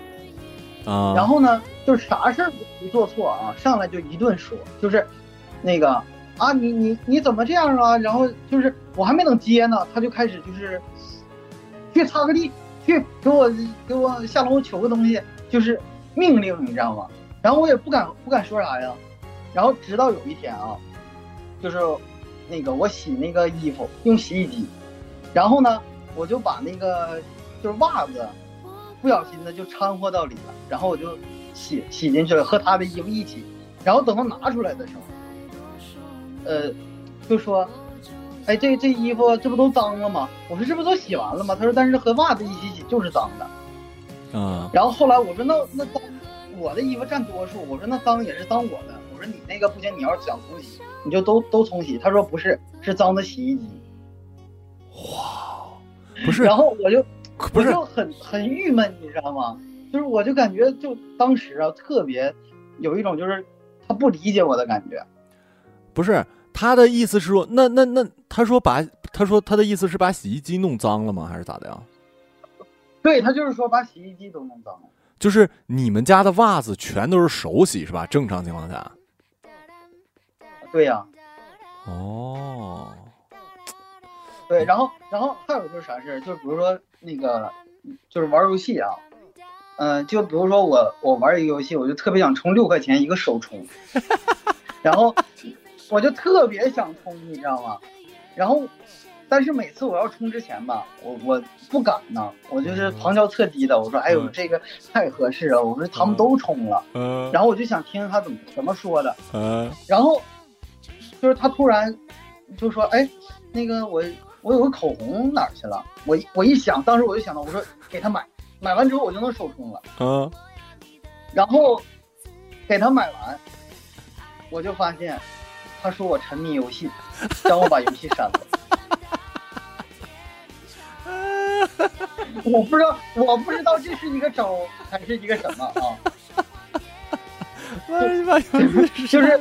啊，然后呢，就是啥事儿不做错啊，上来就一顿说，就是那个啊，你你你怎么这样啊？然后就是我还没等接呢，他就开始就是去擦个地，去给我给我下楼取个东西，就是命令，你知道吗？然后我也不敢不敢说啥呀。然后直到有一天啊，就是那个我洗那个衣服用洗衣机，然后呢，我就把那个就是袜子不小心的就掺和到里了，然后我就洗洗进去了，和他的衣服一起。然后等他拿出来的时候，呃，就说：“哎，这这衣服这不都脏了吗？”我说：“这不都洗完了吗？”他说：“但是和袜子一起洗就是脏的。”啊然后后来我说：“那那脏，我的衣服占多数。”我说：“那脏也是脏我的。”我说：“你那个不行，你要是想重洗，你就都都重洗。”他说：“不是，是脏的洗衣机。哇不是然后我就不是我就很很郁闷，你知道吗？就是我就感觉就当时啊，特别有一种就是他不理解我的感觉。不是他的意思是说，那那那他说把他说他的意思是把洗衣机弄脏了吗？还是咋的呀？对他就是说把洗衣机都弄脏了。就是你们家的袜子全都是手洗是吧？正常情况下。对呀、哦，对，然后然后还有就是啥事儿，就比如说那个就是玩游戏啊，嗯、就比如说我我玩一个游戏，我就特别想充六块钱一个首充，然后我就特别想充，你知道吗？然后但是每次我要充之前吧，我我不敢呢，我就是旁敲侧击的，我说哎呦嗯这个太合适了，我说他们都充了，嗯然后我就想听听他怎么怎么说的，嗯然后就是他突然就说：“哎，那个我我有个口红哪儿去了？”我我一想，当时我就想到，我说给他买，买完之后我就能首充了。嗯然后给他买完，我就发现他说我沉迷游戏，让我把游戏删了。我不知道，我不知道这是一个招还是一个什么啊？就是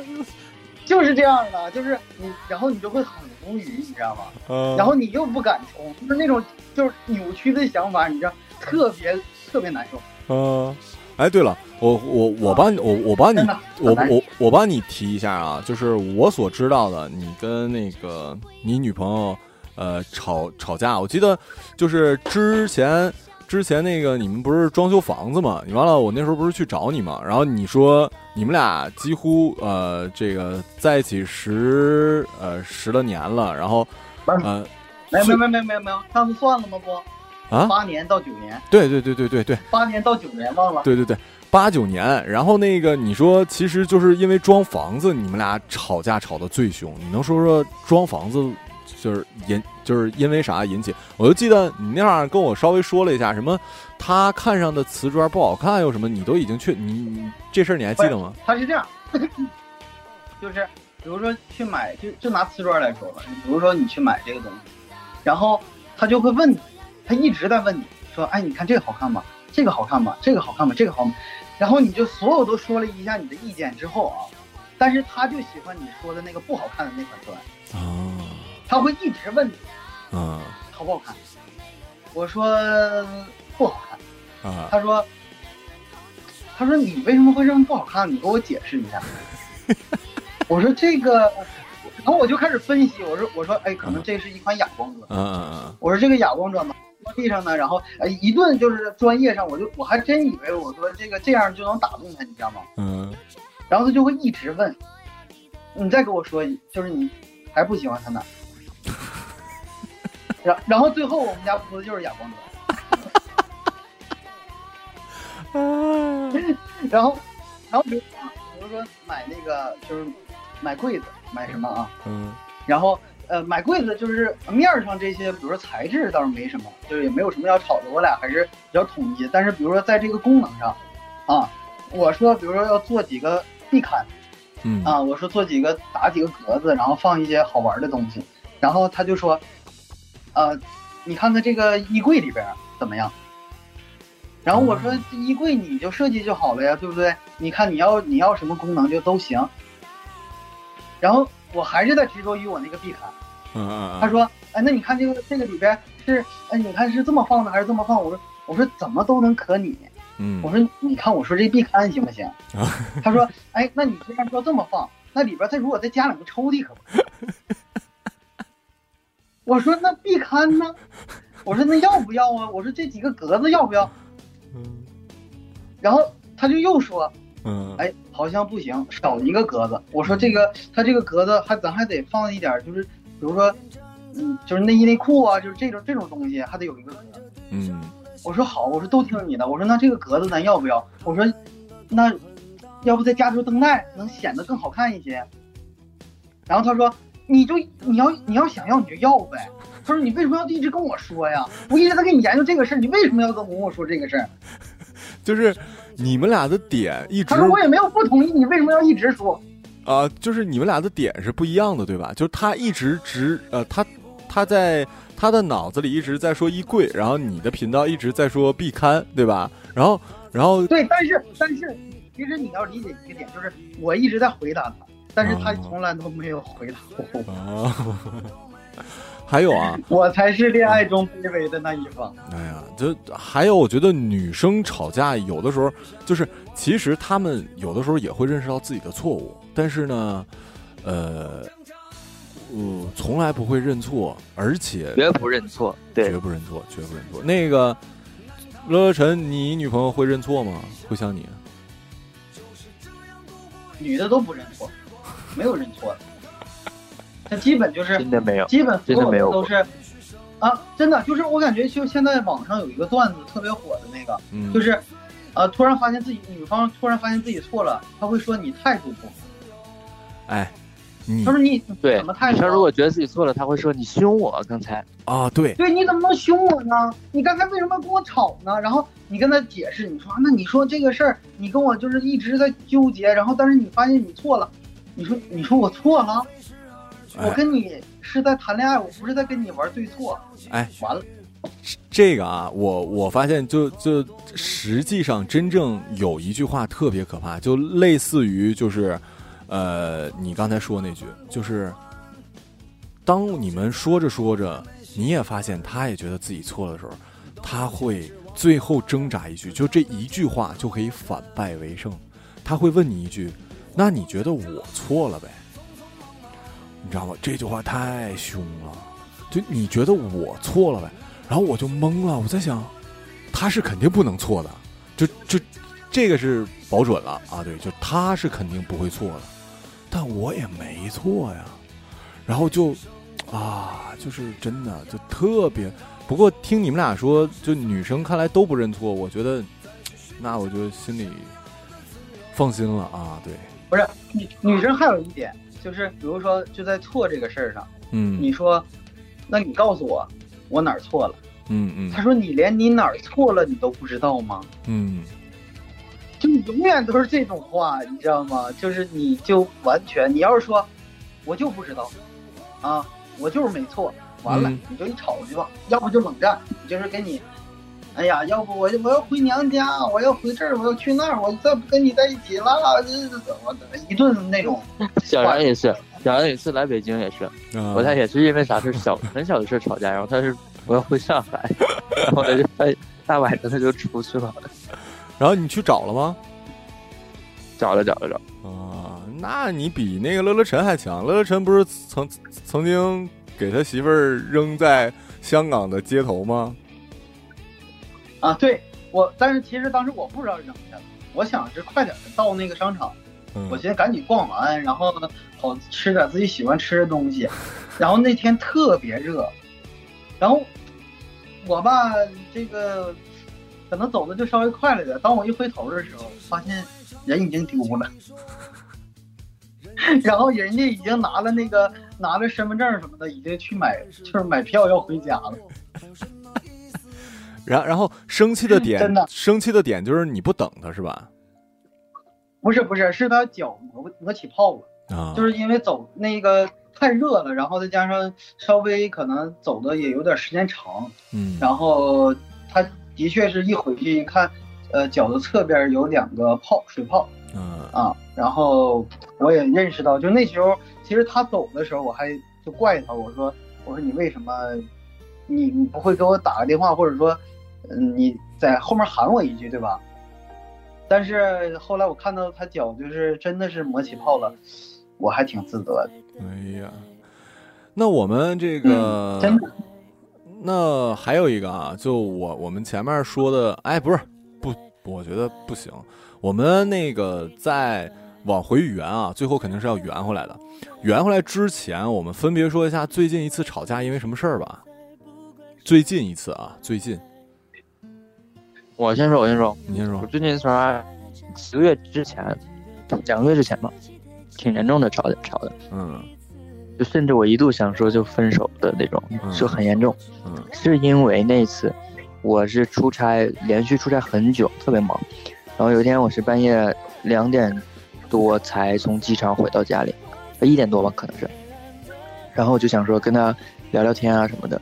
就是这样的，就是你，然后你就会很无语，你知道吗？嗯，然后你又不敢冲，就是那种就是扭曲的想法，你知道，特别特别难受。嗯，哎，对了，我我我帮你，我我帮你，我我我帮你提一下啊，就是我所知道的，你跟那个你女朋友呃吵吵架，我记得就是之前之前那个你们不是装修房子嘛，你完了，我那时候不是去找你嘛，然后你说你们俩几乎呃这个在一起十呃十来年了，然后呃没有没有没有没有没有没有，上次算了吗？不，啊，八年到九年，对对对对对对。八年到九年忘了。对对对，八九年，然后那个你说，其实就是因为装房子，你们俩吵架吵得最凶。你能说说装房子就是引就是因为啥引起？我就记得你那样跟我稍微说了一下，什么他看上的瓷砖不好看，又什么，你都已经去你你这事儿你还记得吗？他是这样，就是比如说去买，就就拿瓷砖来说吧，比如说你去买这个东西，然后他就会问你，他一直在问你说，哎，你看这个好看吗？这个好看吗？这个好看吗？这个好？然后你就所有都说了一下你的意见之后啊，但是他就喜欢你说的那个不好看的那款砖，啊他会一直问你啊好不好看。我说不好看。啊！他说：“他说你为什么会认为不好看？你给我解释一下。”我说这个，然后我就开始分析，我说我说哎，可能这是一款哑光砖。嗯嗯我说这个哑光砖吧，落地上呢，然后呃一顿就是专业上，我就我还真以为我说这个这样就能打动他，你知道吗？嗯然后他就会一直问，你再给我说，就是你还不喜欢他哪儿？然然后最后我们家铺的就是哑光砖。然后，然后比如说，比如说买那个就是买柜子，买什么啊？嗯然后呃，买柜子就是面儿上这些，比如说材质倒是没什么，就是也没有什么要吵的，我俩还是比较统一。但是比如说在这个功能上，啊，我说比如说要做几个壁龛嗯啊，我说做几个打几个格子，然后放一些好玩的东西，然后他就说，呃，你看看这个衣柜里边怎么样？然后我说衣柜你就设计就好了呀，对不对？你看你要你要什么功能就都行。然后我还是在执着于我那个壁龛。嗯嗯他说，哎，那你看这个这个里边是，哎，你看是这么放的还是这么放？我说我说怎么都能可你。嗯我说你看我说这壁龛行不行？他说，哎，那你既然说这么放，那里边再如果再加两个抽屉可不可以？我说那壁龛呢？我说那要不要啊？我说这几个格子要不要？然后他就又说，嗯哎，好像不行，少一个格子。我说这个他这个格子还咱还得放一点，就是比如说，嗯，就是内衣内裤啊，就是这种这种东西还得有一个格子。嗯我说好，我说都听你的。我说那这个格子咱要不要？我说那要不再加条灯带，能显得更好看一些。然后他说你就你要你要想要你就要呗。他说你为什么要一直跟我说呀？我一直在跟你研究这个事儿，你为什么要跟我说这个事儿？就是你们俩的点一直他说我也没有不同意，你为什么要一直说？啊、就是你们俩的点是不一样的，对吧？就是他一直直呃，他他在他的脑子里一直在说衣柜，然后你的频道一直在说壁龛，对吧？然后然后对，但是但是，其实你要理解一个点，就是我一直在回答他，但是他从来都没有回答我。啊，还有啊，我才是恋爱中卑微的那一方。哎呀，就还有，我觉得女生吵架有的时候就是，其实她们有的时候也会认识到自己的错误，但是呢，呃，呃，从来不会认错，而且绝不认错。对绝，不认错，绝不认错。那个乐乐晨，你女朋友会认错吗？会像你？女的都不认错，没有认错的，他基本就是真的没有。基本所有的没有都是啊，真的就是我感觉就现在网上有一个段子特别火的那个，嗯，就是呃突然发现自己女方突然发现自己错了，他会说你态度不好，哎，他说你对怎么态度他？如果觉得自己错了，他会说你凶我刚才。啊，对，对，你怎么能凶我呢？你刚才为什么要跟我吵呢？然后你跟他解释，你说那你说这个事儿，你跟我就是一直在纠结，然后但是你发现你错了，你说你说我错了，哎。我跟你是在谈恋爱，我不是在跟你玩对错，哎，完了，这个啊，我我发现就就实际上真正有一句话特别可怕，就类似于就是，呃，你刚才说那句，就是当你们说着说着，你也发现他也觉得自己错的时候，他会最后挣扎一句，就这一句话就可以反败为胜。他会问你一句：“那你觉得我错了呗？”你知道吗？这句话太凶了，就你觉得我错了呗？然后我就懵了，我在想，他是肯定不能错的，就就这个是保准了啊，对，就他是肯定不会错的，但我也没错呀，然后就啊，就是真的就特别。不过听你们俩说，就女生看来都不认错，我觉得，那我就心里放心了啊，对，不是女女生还有一点就是，比如说就在错这个事儿上，嗯你说，那你告诉我我哪儿错了？嗯嗯他说你连你哪儿错了你都不知道吗？嗯就你永远都是这种话，你知道吗？就是你就完全，你要是说，我就不知道，啊，我就是没错，完了、嗯你就一吵去吧，要不就冷战，你就是给你，哎呀，要不我我要回娘家，我要回这儿，我要去那儿，我再不跟你在一起了，这这怎么一顿那种，小杨也是，小杨有一次来北京也是，啊我俩也是因为啥事小很小的事吵架，然后他是我要回上海，然后他就他大晚上他就出去了，然后你去找了吗？找了找了找，啊，那你比那个乐乐晨还强。乐乐晨不是曾曾经给他媳妇儿扔在香港的街头吗？啊，对我，但是其实当时我不知道扔下了，我想是快点的到那个商场。嗯我寻思赶紧逛完，然后呢，好吃点自己喜欢吃的东西。然后那天特别热，然后我吧，这个可能走的就稍微快了点。当我一回头的时候，发现人已经丢了，然后人家已经拿了那个拿着身份证什么的，已经去买就是买票要回家了。然然后生气的点真的，生气的点就是你不等他是吧？不是不是，是他脚磨磨起泡了。啊，就是因为走那个太热了，然后再加上稍微可能走的也有点时间长，嗯，然后他的确是一回去一看，呃，脚的侧边有两个泡水泡。嗯。啊，然后我也认识到，就那时候其实他走的时候，我还就怪他，我说我说你为什么你你不会给我打个电话，或者说嗯你在后面喊我一句对吧？但是后来我看到他脚就是真的是磨起泡了，我还挺自责的。哎呀，那我们这个、嗯真的那还有一个啊，就我我们前面说的，哎，不是不，我觉得不行。我们那个再往回圆啊，最后肯定是要圆回来的。圆回来之前，我们分别说一下最近一次吵架因为什么事儿吧。最近一次啊，最近我先说，我先说，你先说我。最近时候啊几个月之前，两个月之前吧，挺严重的吵的吵的，嗯就甚至我一度想说就分手的那种，嗯就很严重。嗯是因为那次我是出差，连续出差很久，特别忙。然后有一天我是半夜两点多才从机场回到家里，呃一点多吧可能是。然后我就想说跟他聊聊天啊什么的，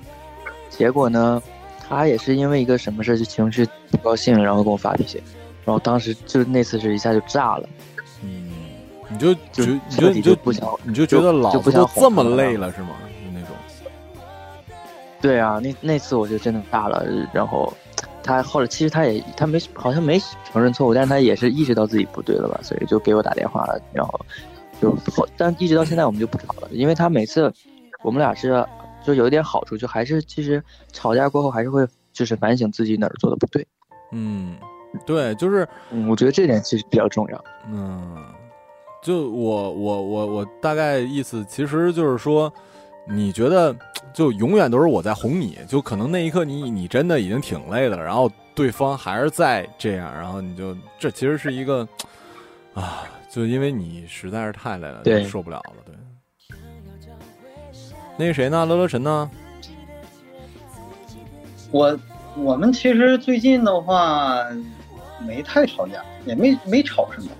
结果呢，他也是因为一个什么事儿就情绪不高兴，然后跟我发脾气。然后当时就那次是一下就炸了，嗯，你就就觉你就你就就不想你就觉得老就不子都想这么累了是吗？就那种。对啊，那那次我就真的炸了，然后他后来其实他也他没好像没承认错误，但是他也是意识到自己不对了吧，所以就给我打电话，然后就后但一直到现在我们就不吵了，因为他每次我们俩是就有一点好处，就还是其实吵架过后还是会就是反省自己哪儿做的不对，嗯，对，就是嗯，我觉得这点其实比较重要。嗯，就我我我我大概意思其实就是说，你觉得就永远都是我在哄你，就可能那一刻你你真的已经挺累的了，然后对方还是在这样，然后你就这其实是一个啊，就因为你实在是太累了，对就受不了了，对。那个谁呢？乐乐晨呢？我我们其实最近的话没太吵架，也没没吵什么，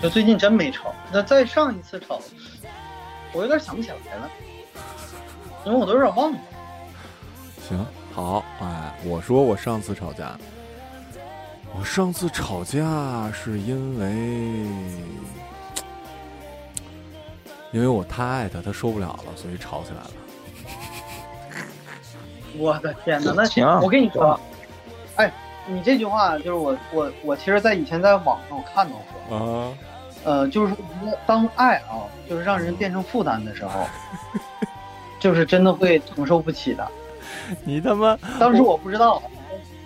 就最近真没吵。那再上一次吵，我有点想不起来了，因为我都有点忘了。行，好，哎，我说我上次吵架，我上次吵架是因为，因为我太爱他，他受不了了，所以吵起来了。我的天哪，那行啊我跟你说，哎，你这句话就是我我我其实，在以前在网上我看到过，啊，呃，就是说当爱啊，就是让人变成负担的时候，就是真的会承受不起的。你他妈，当时我不知道，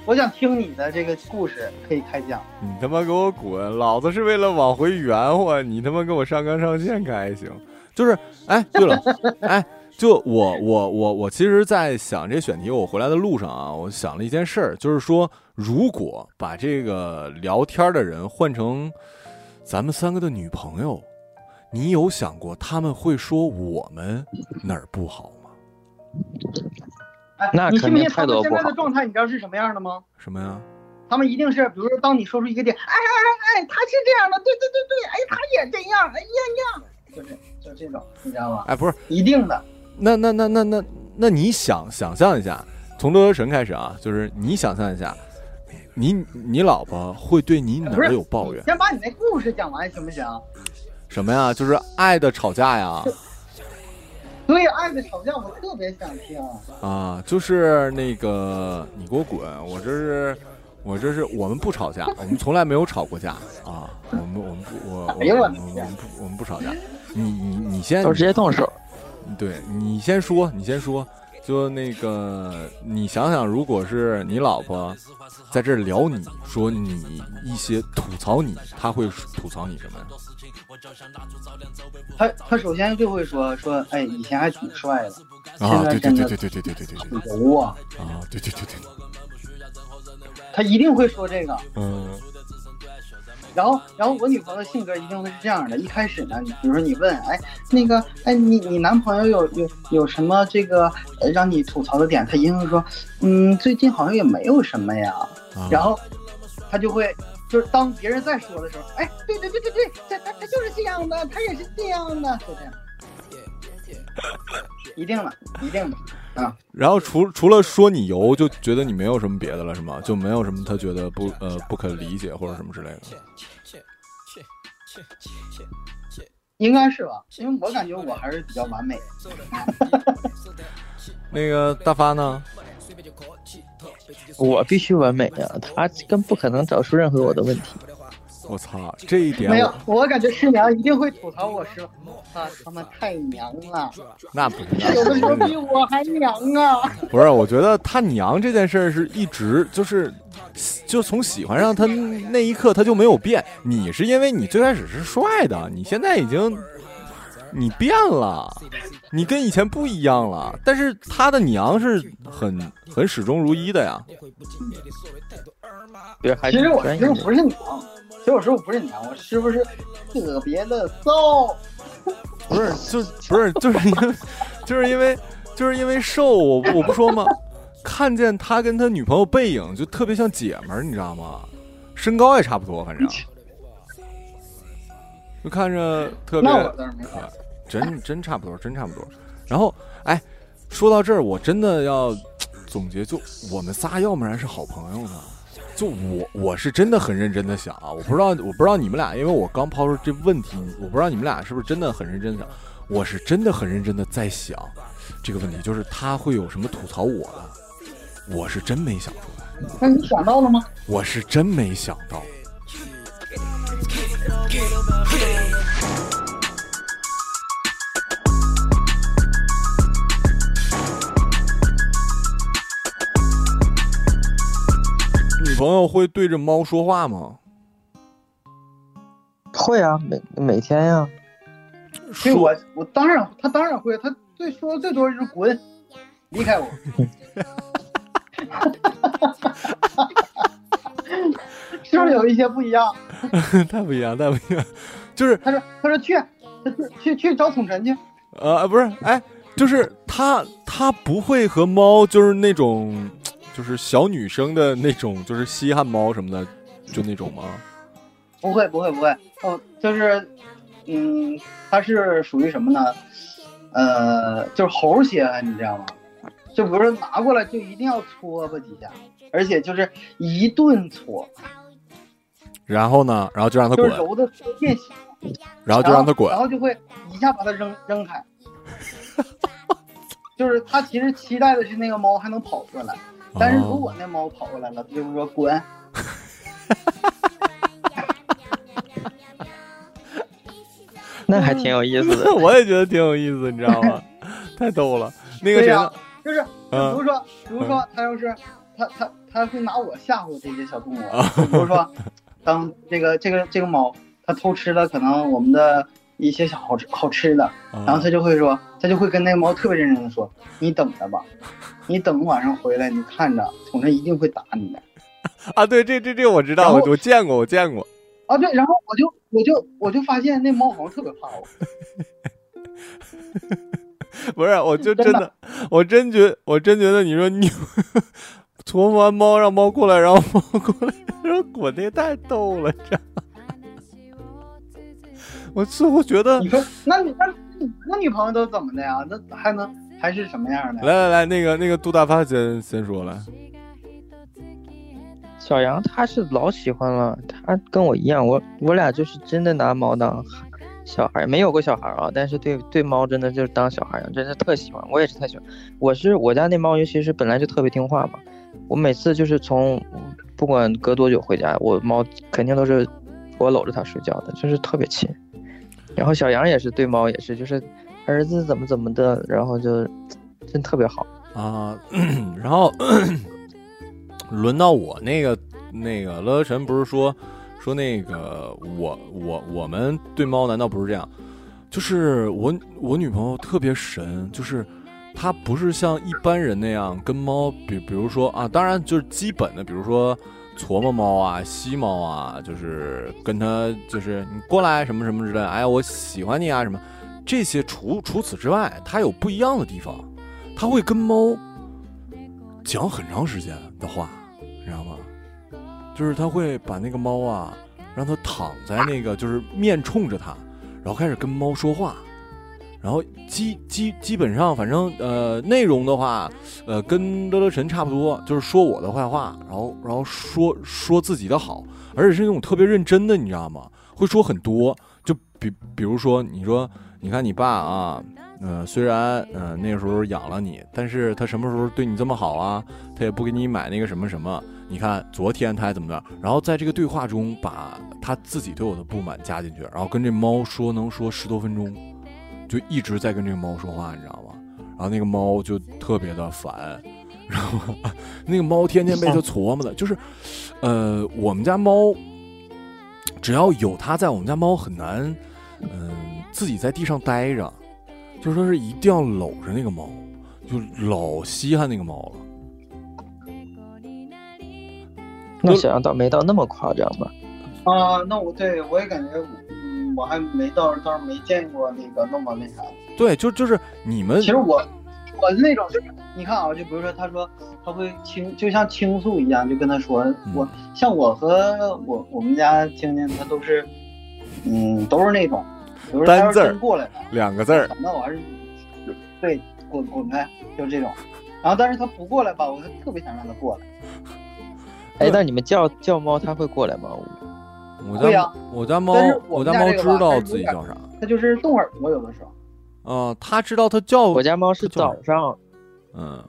我想听你的这个故事，可以开讲。你他妈给我滚！老子是为了往回圆乎，你他妈给我上纲上线可还行？就是，哎，对了，哎，就我我我我，其实，在想这选题，我回来的路上啊，我想了一件事儿，就是说，如果把这个聊天的人换成咱们三个的女朋友，你有想过他们会说我们哪儿不好吗？哎，那你信不信肯定态他们现度不好在的状态，你知道是什么样的吗？什么呀？他们一定是，比如说，当你说出一个点，哎哎哎哎，他是这样的，对对对对，哎，他也这样，哎呀呀，就是就这种，你知道吗？哎，不是，一定的。那那那那那那你想想象一下，从乐乐神开始啊，就是你想象一下，你你老婆会对你哪儿有抱怨？先把你那故事讲完行不行？什么呀？就是爱的吵架呀，对，爱的吵架我特别想听。啊，就是那个你给我滚！我这是我这是我们不吵架，我们从来没有吵过架啊！我们我们我我们我们不我们不吵架。你你你先都直接动手。对你先说，你先说，就那个，你想想，如果是你老婆在这聊你说你一些吐槽你，她会吐槽你什么呀？他他首先就会说说，哎，以前还挺帅的，啊，对对对对对对对对对对对油啊，啊，对对对对，他一定会说这个。嗯然后，然后我女朋友的性格一定会是这样的。一开始呢，你比如说你问，哎，那个，哎，你你男朋友有有有什么这个呃让你吐槽的点？他一定会说，嗯，最近好像也没有什么呀。啊然后他就会，就是当别人在说的时候，哎，对对对对对，他他他就是这样的，他也是这样的，就这样。一定的，一定的。啊。然后除除了说你油，就觉得你没有什么别的了，是吗？就没有什么他觉得不呃不可理解或者什么之类的。应该是吧，因为我感觉我还是比较完美的。那个大发呢？我必须完美呀、他更不可能找出任何我的问题。我操，这一点没有我，感觉师娘一定会吐槽我师傅，啊，他妈太娘了，那不是那 有的时候比我还娘啊。不是，我觉得他娘这件事儿是一直就是，就从喜欢上他那一刻他就没有变。你是因为你最开始是帅的，你现在已经你变了，你跟以前不一样了。但是他的娘是很很始终如一的呀。其实我师专业的傅不是娘，其实我师傅不是娘，我师傅是特别的骚。不是，就不是，就是因为，就是因为，就是因为瘦，我我不说吗？看见他跟他女朋友背影，就特别像姐们儿，你知道吗？身高也差不多，反正，就看着特别那，我倒是没法。真真差不多，真差不多。然后，哎，说到这儿，我真的要总结，就我们仨要不然是好朋友呢。就我我是真的很认真的想啊，我不知道我不知道你们俩，因为我刚抛出这问题，我不知道你们俩是不是真的很认真的想，我是真的很认真的在想这个问题，就是他会有什么吐槽我的，我是真没想出来，那你想到了吗？我是真没想到。朋友会对着猫说话吗？会啊，每每天呀、所以我我当然他当然会，他最说的最多就是滚，离开我。是不是有一些不一样？太不一样，太不一样，就是他说他说去，他去去去找宠臣去。呃，不是，哎，就是他，他不会和猫，就是那种，就是小女生的那种，就是稀罕猫什么的，就那种吗？不会不会不会，哦，就是，嗯，它是属于什么呢？呃，就是猴稀罕，你知道吗？就比如说拿过来就一定要搓吧几下，而且就是一顿搓，然后呢，然后就让它滚，就是揉的变形，然后就让它滚然，后就会一下把它扔扔开。就是他其实期待的是那个猫还能跑出来，但是如果那猫跑过来了，就是说滚，那还挺有意思的。我也觉得挺有意思，你知道吗？太逗了。那个谁呢？就是比嗯如说，比如说他要是他他他会拿我吓唬这些小动物，就比如说，当这个这个这个猫它偷吃了可能我们的一些小好吃好吃的，然后他就会说，他就会跟那个猫特别认真的说，你等着吧，你等晚上回来，你看着，统神一定会打你的。啊，对，这这这我知道，我我见过，我见过。啊，对，然后我就我就我就发现那猫好像特别怕我，不是，我就真真的的，我真觉，我真觉得你说你 搓完猫让猫过来，然后猫过来，然后滚，那也太逗了，这。我似乎觉得你，说那你那你那女朋友都怎么的呀？那还能还是什么样的？来来来，那个那个杜大发先先说来，小杨他是老喜欢了，他跟我一样，我我俩就是真的拿猫当小孩，没有过小孩啊，但是对对猫真的就是当小孩一样，真的特喜欢。我也是特喜欢，我是我家那猫，尤其是本来就特别听话嘛，我每次就是从不管隔多久回家，我猫肯定都是我搂着它睡觉的，就是特别亲。然后小杨也是对猫也是，就是儿子怎么怎么的，然后就真特别好。啊，然后轮到我那个那个乐乐晨不是说说那个我我我们对猫难道不是这样？就是我我女朋友特别神，就是她不是像一般人那样跟猫，比比如说啊，当然就是基本的，比如说琢磨猫啊、吸猫啊，就是跟它就是你过来什么什么之类，哎我喜欢你啊什么，这些除除此之外，它有不一样的地方。他会跟猫讲很长时间的话，你知道吗？就是他会把那个猫啊，让它躺在那个就是面冲着它，然后开始跟猫说话，然后基基基本上，反正呃内容的话，呃跟乐乐神差不多，就是说我的坏话，然后然后说说自己的好，而且是那种特别认真的，你知道吗？会说很多，就比比如说你说，你看你爸啊，呃虽然呃那个时候养了你，但是他什么时候对你这么好啊？他也不给你买那个什么什么。你看昨天他还怎么着？然后在这个对话中把他自己对我的不满加进去，然后跟这猫说能说十多分钟。就一直在跟这个猫说话，你知道吗？然后那个猫就特别的烦，然后那个猫天天被他琢磨的，就是，呃，我们家猫只要有它在，我们家猫很难，嗯、自己在地上待着，就说是一定要搂着那个猫，就老稀罕那个猫了。那想象到没到那么夸张吧？啊，那我对我也感觉，嗯，我还没到倒是没见过那个那么那啥。对，就就是你们其实我我那种就是你看啊，就比如说他说他会倾，就像倾诉一样，就跟他说、嗯我像我和我我们家晶晶，他都是嗯都是那种，比如说他要单字儿是真过来了，两个字儿，那我还是对滚滚开，就这种。然后但是他不过来吧，我就特别想让他过来。哎，那你们叫叫猫，它会过来吗？我家我家猫我我家猫知道自己叫啥，它就是动耳朵，有的时候。啊，它知道它叫我家猫是早上，嗯。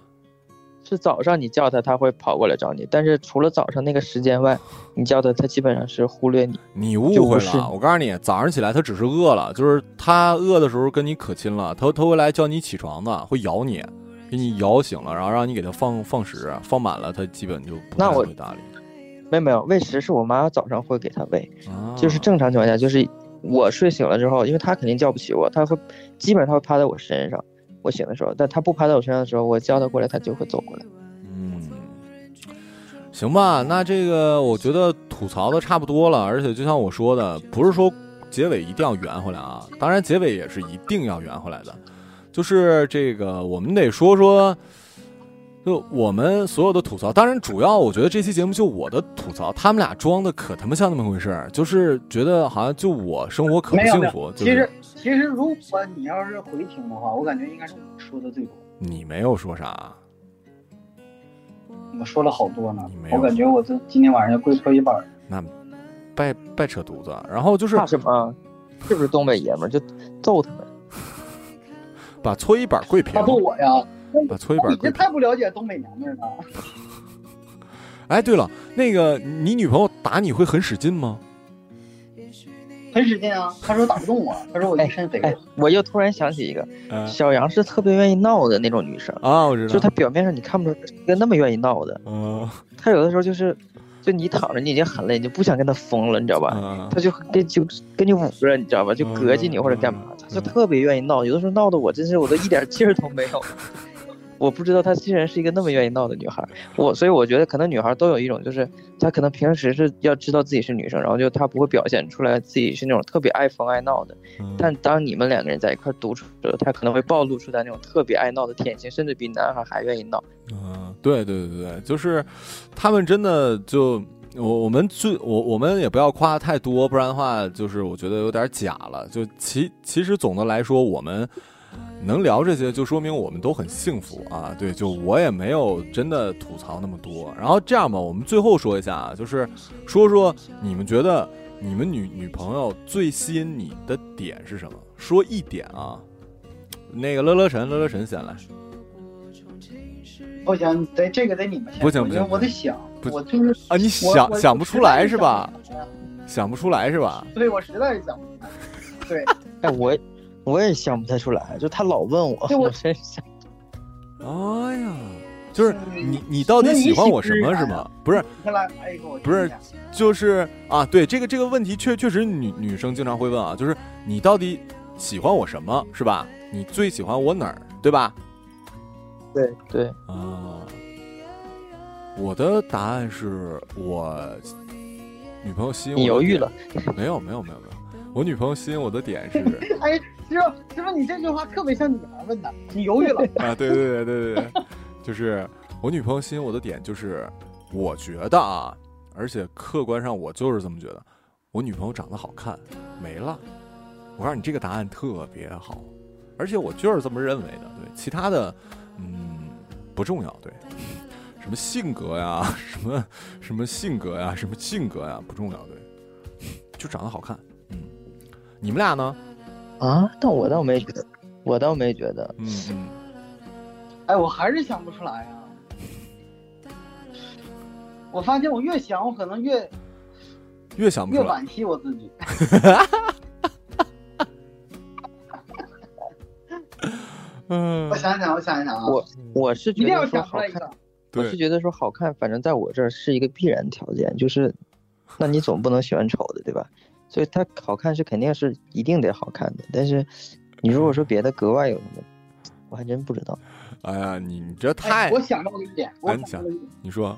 是早上你叫它，它会跑过来找你。但是除了早上那个时间外，你叫它，它基本上是忽略你。你误会了，我告诉你，早上起来它只是饿了，就是它饿的时候跟你可亲了，它它会来叫你起床的，会咬你，给你咬醒了，然后让你给它放放食，放满了它基本就不太会搭理。没有没有，喂食是我妈早上会给它喂，啊就是正常情况下，就是我睡醒了之后，因为它肯定叫不起我，它会基本上它会趴在我身上，我醒的时候，但它不趴在我身上的时候，我叫它过来，它就会走过来。嗯，行吧，那这个我觉得吐槽的差不多了，而且就像我说的，不是说结尾一定要圆回来啊，当然结尾也是一定要圆回来的，就是这个我们得说说。就我们所有的吐槽，当然主要我觉得这期节目就我的吐槽，他们俩装的可他妈像那么回事儿，就是觉得好像就我生活可不没有没有幸福。就是其实其实如果你要是回听的话，我感觉应该是我说的最多。你没有说啥，我说了好多呢你没，有我感觉我这今天晚上要跪搓衣板儿。那别别扯犊子。然后就是怕什么？是不是东北爷们儿就揍他们？把搓衣板跪平他，揍我呀！把搓衣板你。这太不了解东北娘们儿了。哎，对了，那个你女朋友打你会很使劲吗？很使劲啊！她说打不动我，她说我一身肥哎肉。，我又突然想起一个，嗯小杨是特别愿意闹的那种女生，啊，我知道。就她表面上你看不出是一个那么愿意闹的，嗯她有的时候就是，就你躺着你已经很累，你就不想跟她疯了，你知道吧？嗯她就跟就跟你捂着，你知道吧？就膈应你或者干嘛，她就特别愿意闹，有的时候闹得我真是我都一点劲儿都没有。我不知道她竟然是一个那么愿意闹的女孩儿，我所以我觉得可能女孩儿都有一种，就是她可能平时是要知道自己是女生，然后就她不会表现出来自己是那种特别爱疯爱闹的，嗯但当你们两个人在一块儿独处的时候，她可能会暴露出她那种特别爱闹的天性，甚至比男孩还愿意闹。嗯，对对对对，就是他们真的就我我们最我我们也不要夸太多，不然的话就是我觉得有点假了。就其其实总的来说，我们能聊这些，就说明我们都很幸福啊。对，就我也没有真的吐槽那么多。然后这样吧，我们最后说一下啊，就是说说你们觉得你们女女朋友最吸引你的点是什么？说一点啊。那个乐乐晨，乐乐晨先来。不行，得这个得你们先不行不行我得想，不我就是啊，你想想不出来是吧？想不出来？是吧？对，我实在是想不出来。对，哎，我也我也想不太出来，就他老问我，我我真想。哎呀，就是嗯你你到底喜欢我什么是吗？不是，不是就是啊，对这个这个问题确确实女女生经常会问啊，就是你到底喜欢我什么是吧？你最喜欢我哪儿对吧？对对，啊，我的答案是我女朋友吸引我。你犹豫了？没有没有没有没有，我女朋友吸引我的点是 哎，师傅，师傅，你这句话特别像女孩问的，你犹豫了。啊，对对对对对对，就是我女朋友吸引我的点就是，我觉得啊，而且客观上我就是这么觉得，我女朋友长得好看，没了。我告诉你，这个答案特别好，而且我就是这么认为的。对，其他的，嗯，不重要。对，什么性格呀，什么什么性格呀，什么性格呀，不重要。对，就长得好看。嗯，你们俩呢？啊，但我倒没觉得，我倒没觉得。嗯嗯，哎，我还是想不出来呀、我发现我越想，我可能越越想不出来。越惋惜我自己。嗯我，想想，我想一想啊，我我是觉一定要得说好看，想出来一个。我是觉得说好看，反正在我这儿是一个必然条件，就是，那你总不能喜欢丑的，对吧？所以它好看是肯定是一定得好看的，但是你如果说别的格外有什么，我还真不知道。哎呀，你你这太哎，我想到了一点，我想到了一点，你说，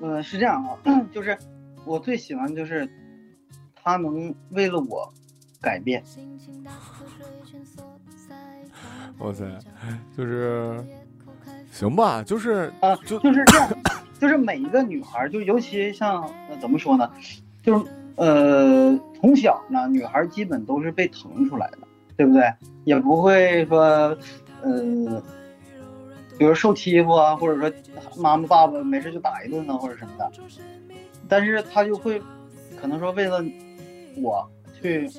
呃，是这样啊，就是我最喜欢就是他能为了我改变。哇塞，就是行吧，就是啊，就就是这样，就是每一个女孩，就尤其像、呃、怎么说呢，就是呃，从小呢，女孩基本都是被疼出来的，对不对？也不会说，呃，比如受欺负啊，或者说妈妈爸爸没事就打一顿啊，或者什么的。但是她就会，可能说为了我去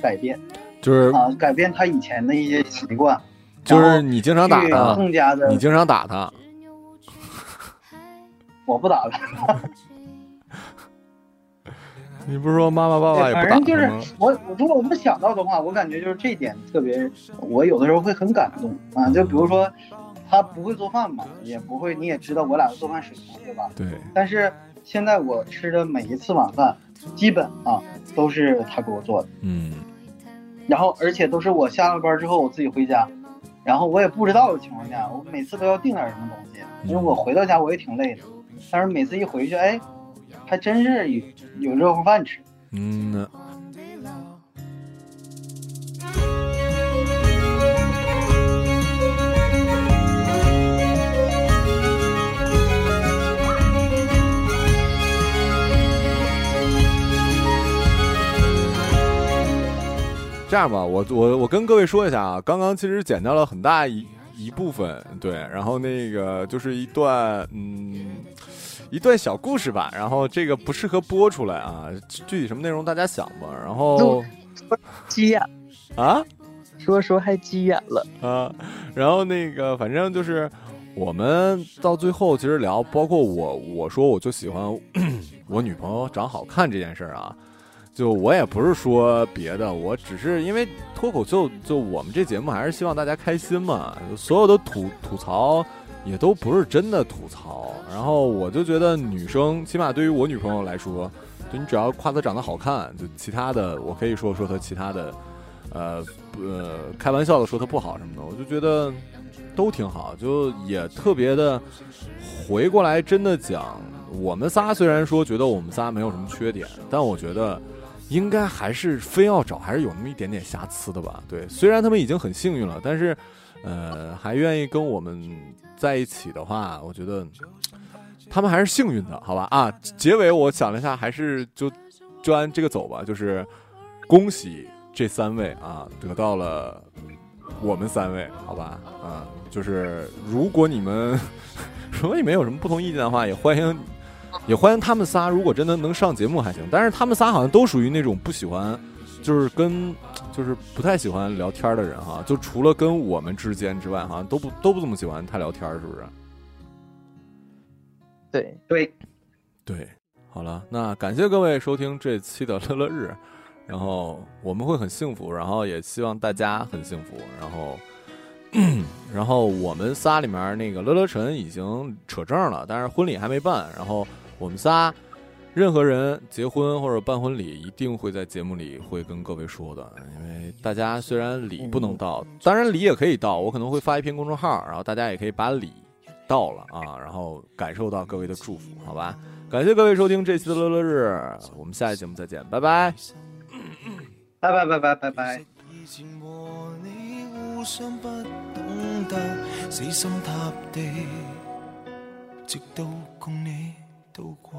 改变就是啊，改变她以前的一些习惯，就是你经常打去他，更加的你，经常打他，我不打了。你不是说妈妈爸爸也不打反正就是？我，我如果我不想到的话，我感觉就是这一点特别，我有的时候会很感动啊。就比如说，他不会做饭嘛，也不会，你也知道我俩的做饭水平，对吧？对，但是现在我吃的每一次晚饭，基本啊都是他给我做的，嗯然后而且都是我下了班之后我自己回家，然后我也不知道的情况下，我每次都要订点什么东西，因为我回到家我也挺累的，但是每次一回去，哎，还真是有有热乎饭吃。嗯，这样吧，我我我跟各位说一下啊，刚刚其实剪掉了很大一一部分，对，然后那个就是一段嗯一段小故事吧，然后这个不适合播出来啊，具体什么内容大家想吧，然后急眼啊。说说还急眼了，啊，然后那个反正就是我们到最后其实聊，包括我我说我就喜欢 我女朋友长好看这件事儿啊，就我也不是说别的，我只是因为脱口秀，就我们这节目还是希望大家开心嘛，所有的吐吐槽也都不是真的吐槽，然后我就觉得女生起码对于我女朋友来说，就你只要夸她长得好看，就其他的我可以说说她其他的。呃呃，开玩笑的说她不好什么的，我就觉得都挺好，就也特别的。回过来真的讲，我们仨虽然说觉得我们仨没有什么缺点，但我觉得应该还是非要找，还是有那么一点点瑕疵的吧。对，虽然他们已经很幸运了，但是呃，还愿意跟我们在一起的话，我觉得他们还是幸运的，好吧？啊，结尾我想了一下，还是就就按这个走吧，就是恭喜。这三位啊，得到了我们三位，好吧？啊，就是如果你们如果你们有什么不同意见的话，也欢迎，也欢迎他们仨。如果真的能上节目还行，但是他们仨好像都属于那种不喜欢，就是跟就是不太喜欢聊天的人哈。就除了跟我们之间之外，好像都不都不怎么喜欢太聊天，是不是？对对对，好了，那感谢各位收听这期的乐乐日。然后我们会很幸福，然后也希望大家很幸福。然后，然后我们仨里面那个乐乐晨已经扯证了，但是婚礼还没办。然后我们仨，任何人结婚或者办婚礼，一定会在节目里会跟各位说的。因为大家虽然礼不能到，当然礼也可以到，我可能会发一篇公众号，然后大家也可以把礼到了啊，然后感受到各位的祝福，好吧？感谢各位收听这期的乐乐日，我们下期节目再见，拜拜。拜拜拜拜拜拜。以前和你互相不懂得死心塌地，直到共你渡過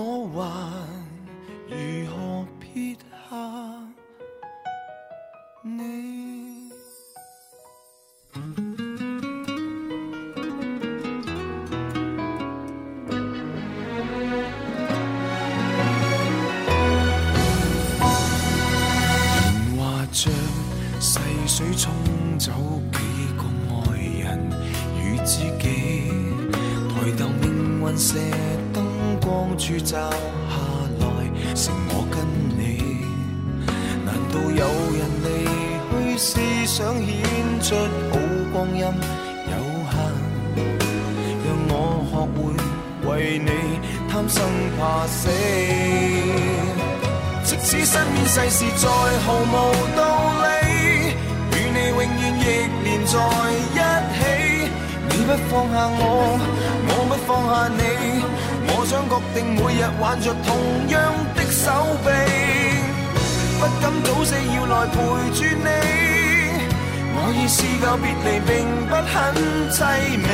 我還如何撇下你？年華像逝水沖走幾個愛人與知己，抬頭命運射燈光柱照下來，剩我跟你。難道有人離去是想顯出好光陰有限？讓我學會為你貪生怕死。即使身邊世事再毫無道理，與你永遠亦連在一起。你不放下我，我不放下你，我想確定每日挽着同樣的手臂，不敢早死要來陪住你。我已試夠別離並不很凄美，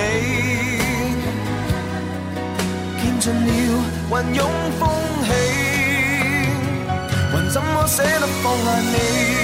見盡了雲湧風起。还怎麼捨得放下你？